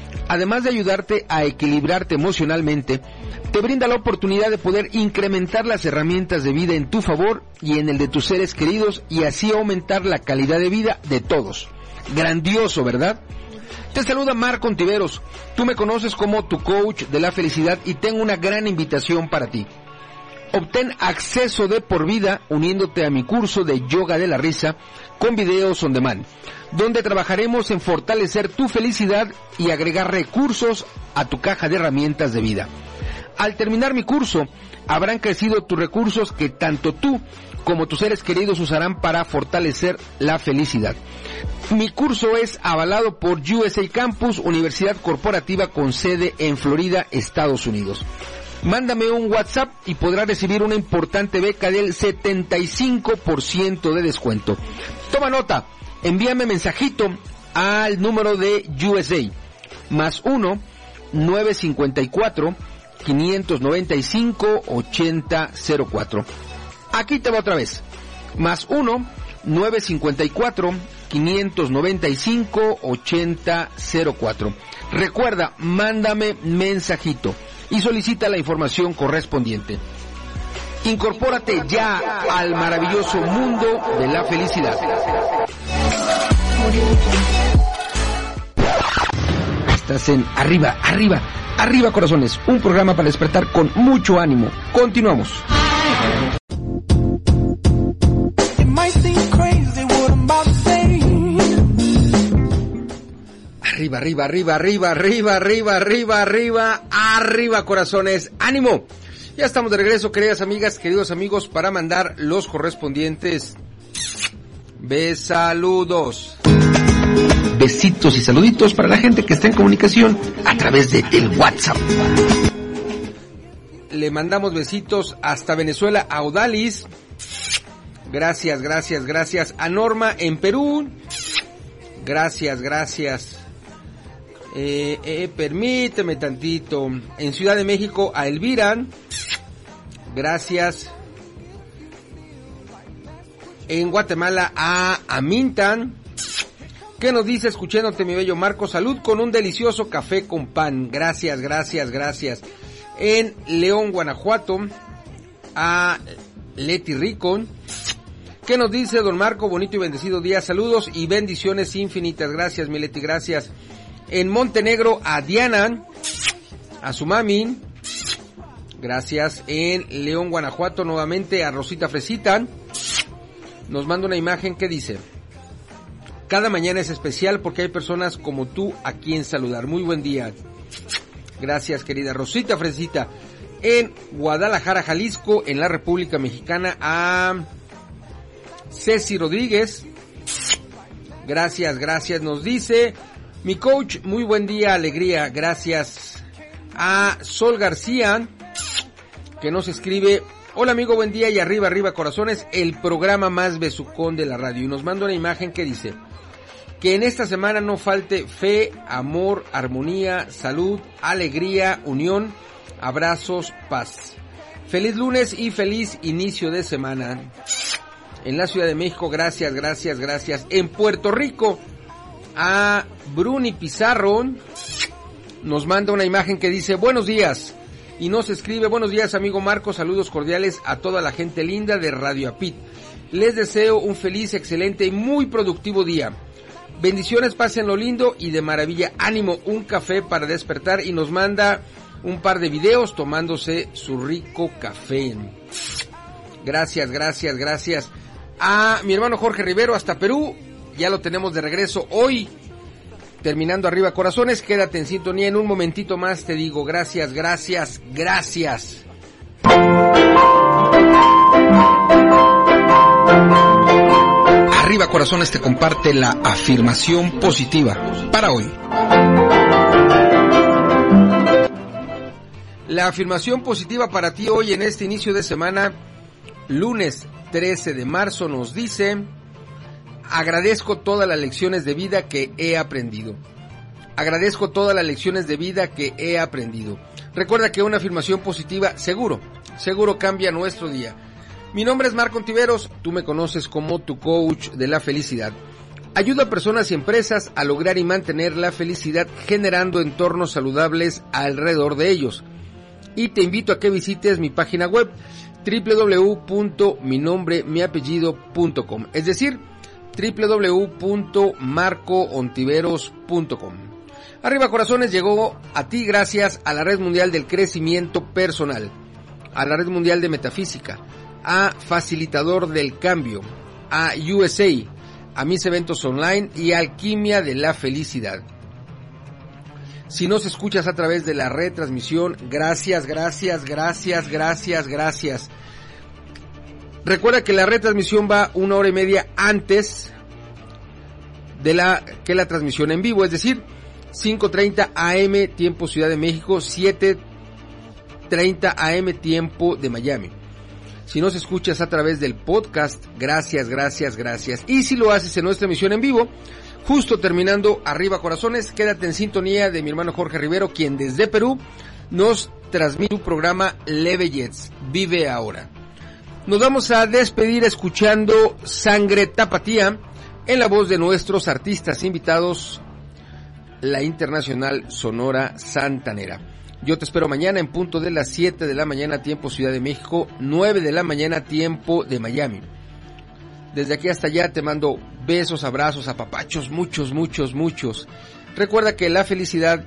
además de ayudarte a equilibrarte emocionalmente, te brinda la oportunidad de poder incrementar las herramientas de vida en tu favor y en el de tus seres queridos y así aumentar la calidad de vida de todos. Grandioso, ¿verdad? Te saluda Marco Ontiveros. Tú me conoces como tu coach de la felicidad y tengo una gran invitación para ti. Obtén acceso de por vida uniéndote a mi curso de yoga de la risa con videos on demand, donde trabajaremos en fortalecer tu felicidad y agregar recursos a tu caja de herramientas de vida. Al terminar mi curso, habrán crecido tus recursos que tanto tú como tus seres queridos usarán para fortalecer la felicidad. Mi curso es avalado por USA Campus, Universidad Corporativa con sede en Florida, Estados Unidos. Mándame un WhatsApp y podrás recibir una importante beca del 75% de descuento. Toma nota, envíame mensajito al número de USA, más 1 954 595 8004. Aquí te va otra vez, más 1 954 595 8004. Recuerda, mándame mensajito y solicita la información correspondiente. Incorpórate ya al maravilloso mundo de la felicidad. Estás en Arriba, Arriba, Arriba Corazones, un programa para despertar con mucho ánimo. Continuamos. Arriba, arriba, arriba, arriba, arriba, arriba, arriba, arriba, arriba, corazones. ¡Ánimo! Ya estamos de regreso, queridas amigas, queridos amigos, para mandar los correspondientes besaludos. Besitos y saluditos para la gente que está en comunicación a través de el WhatsApp. Le mandamos besitos hasta Venezuela a Odalis. Gracias, gracias, gracias. A Norma en Perú. Gracias, gracias. Eh, eh, permíteme tantito. En Ciudad de México a Elvira. Gracias. En Guatemala a Amintan. ¿Qué nos dice escuchándote mi bello Marco? Salud con un delicioso café con pan. Gracias, gracias, gracias. En León, Guanajuato a Leti Rico. ¿Qué nos dice don Marco? Bonito y bendecido día. Saludos y bendiciones infinitas. Gracias, mi Leti, gracias. En Montenegro a Diana. a su mami. Gracias. En León, Guanajuato, nuevamente a Rosita Fresita. Nos manda una imagen que dice, cada mañana es especial porque hay personas como tú a quien saludar. Muy buen día. Gracias, querida Rosita Fresita. En Guadalajara, Jalisco, en la República Mexicana, a Ceci Rodríguez. Gracias, gracias. Nos dice mi coach, muy buen día, alegría. Gracias a Sol García, que nos escribe, hola amigo, buen día y arriba, arriba corazones, el programa más besucón de la radio. Y nos manda una imagen que dice, que en esta semana no falte fe, amor, armonía, salud, alegría, unión, abrazos, paz. Feliz lunes y feliz inicio de semana. En la Ciudad de México, gracias, gracias, gracias. En Puerto Rico, a Bruni Pizarro nos manda una imagen que dice buenos días y nos escribe buenos días amigo Marco, saludos cordiales a toda la gente linda de Radio Apit. Les deseo un feliz, excelente y muy productivo día. Bendiciones, pasen lo lindo y de maravilla. Ánimo, un café para despertar y nos manda un par de videos tomándose su rico café. Gracias, gracias, gracias. A mi hermano Jorge Rivero hasta Perú. Ya lo tenemos de regreso hoy. Terminando arriba corazones, quédate en sintonía en un momentito más. Te digo gracias, gracias, gracias. Arriba Corazones te comparte la afirmación positiva para hoy. La afirmación positiva para ti hoy en este inicio de semana, lunes 13 de marzo, nos dice, agradezco todas las lecciones de vida que he aprendido. Agradezco todas las lecciones de vida que he aprendido. Recuerda que una afirmación positiva seguro, seguro cambia nuestro día. Mi nombre es Marco Tiveros, tú me conoces como tu coach de la felicidad. Ayudo a personas y empresas a lograr y mantener la felicidad generando entornos saludables alrededor de ellos. Y te invito a que visites mi página web www.minombremiapellido.com, es decir, www.marcoontiveros.com. Arriba Corazones llegó a ti gracias a la Red Mundial del Crecimiento Personal, a la Red Mundial de Metafísica, a Facilitador del Cambio, a USA, a mis eventos online y Alquimia de la Felicidad. Si nos escuchas a través de la retransmisión, gracias, gracias, gracias, gracias, gracias. Recuerda que la retransmisión va una hora y media antes de la que la transmisión en vivo, es decir, 5.30 AM tiempo Ciudad de México, 7.30 AM tiempo de Miami. Si nos escuchas a través del podcast, gracias, gracias, gracias. Y si lo haces en nuestra emisión en vivo, justo terminando Arriba Corazones, quédate en sintonía de mi hermano Jorge Rivero, quien desde Perú nos transmite su programa Leve Jets, Vive Ahora. Nos vamos a despedir escuchando Sangre Tapatía en la voz de nuestros artistas invitados, la Internacional Sonora Santanera. Yo te espero mañana en punto de las 7 de la mañana tiempo Ciudad de México, 9 de la mañana tiempo de Miami. Desde aquí hasta allá te mando besos, abrazos, apapachos, muchos, muchos, muchos. Recuerda que la felicidad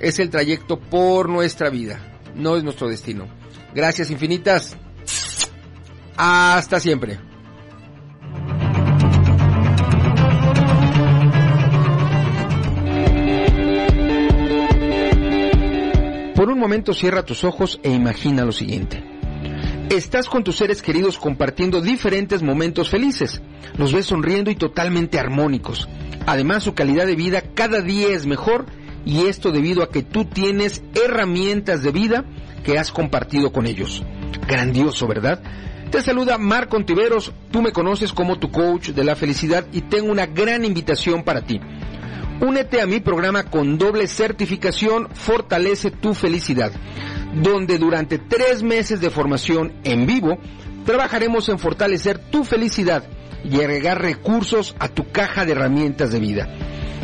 es el trayecto por nuestra vida, no es nuestro destino. Gracias infinitas. Hasta siempre. Por un momento cierra tus ojos e imagina lo siguiente. Estás con tus seres queridos compartiendo diferentes momentos felices. Los ves sonriendo y totalmente armónicos. Además, su calidad de vida cada día es mejor y esto debido a que tú tienes herramientas de vida que has compartido con ellos. Grandioso, ¿verdad? Te saluda Marco Ontiveros, tú me conoces como tu coach de la felicidad y tengo una gran invitación para ti. Únete a mi programa con doble certificación Fortalece tu felicidad, donde durante tres meses de formación en vivo trabajaremos en fortalecer tu felicidad y agregar recursos a tu caja de herramientas de vida.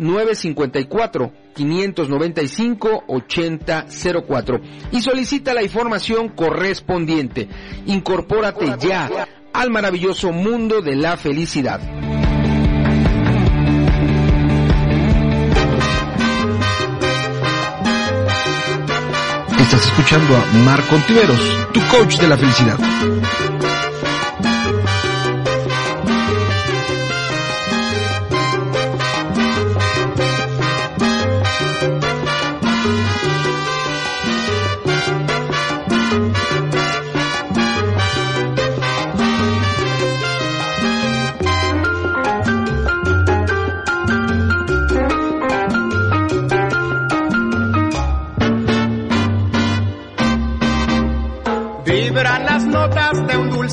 954 595 8004 y solicita la información correspondiente. Incorpórate ya al maravilloso mundo de la felicidad. Estás escuchando a Marco Ontiveros, tu coach de la felicidad.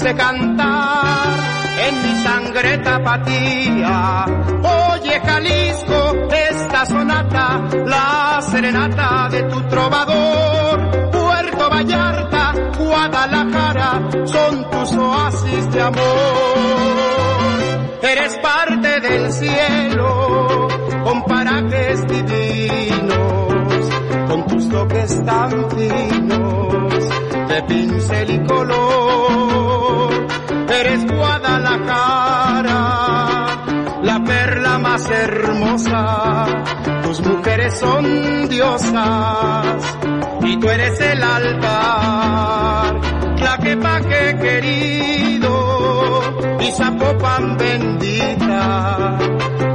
Dulce cantar en mi sangre tapatía. Oye Jalisco, esta sonata, la serenata de tu trovador. Puerto Vallarta, Guadalajara, son tus oasis de amor. Eres parte del cielo, con parajes divinos, con tus toques tan finos de pincel y color. Eres Guadalajara, la perla más hermosa. Tus mujeres son diosas y tú eres el altar. Tlaquepaque querido y Zapopan bendita,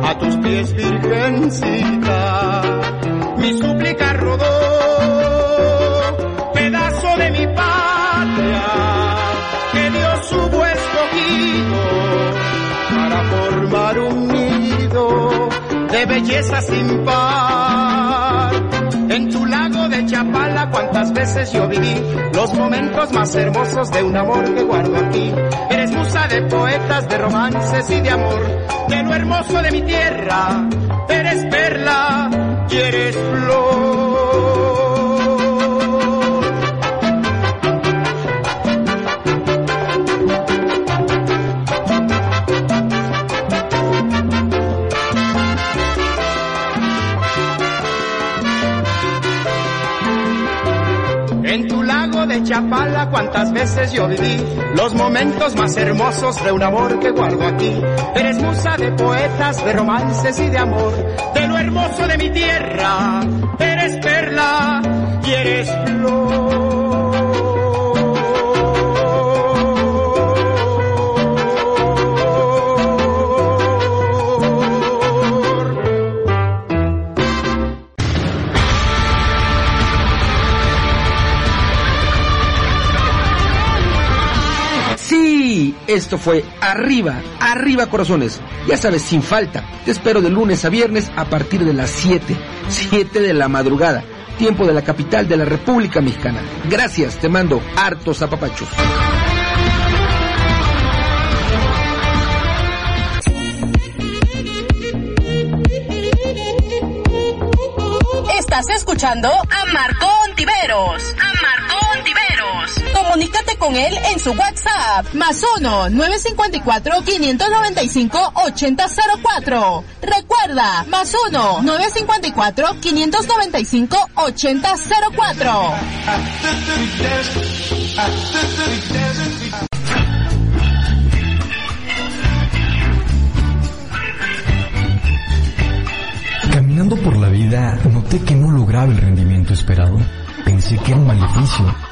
a tus pies virgencita, mi súplica rodó de belleza sin par. En tu lago de Chapala cuántas veces yo viví los momentos más hermosos de un amor que guardo aquí. Eres musa de poetas, de romances y de amor, de lo hermoso de mi tierra. Eres perla y eres flor. Chapala cuántas veces yo viví los momentos más hermosos de un amor que guardo aquí. Eres musa de poetas, de romances y de amor, de lo hermoso de mi tierra. Eres perla y eres Sí, esto fue Arriba, Arriba Corazones. Ya sabes, sin falta. Te espero de lunes a viernes a partir de las 7, 7 de la madrugada, tiempo de la capital de la República Mexicana. Gracias, te mando hartos apapachos. Estás escuchando a Marco Ontiveros. Comunícate con él en su WhatsApp. Más 1 954 595 8004. Recuerda, más 1 954 595 8004. Caminando por la vida, noté que no lograba el rendimiento esperado. Pensé que era un maleficio.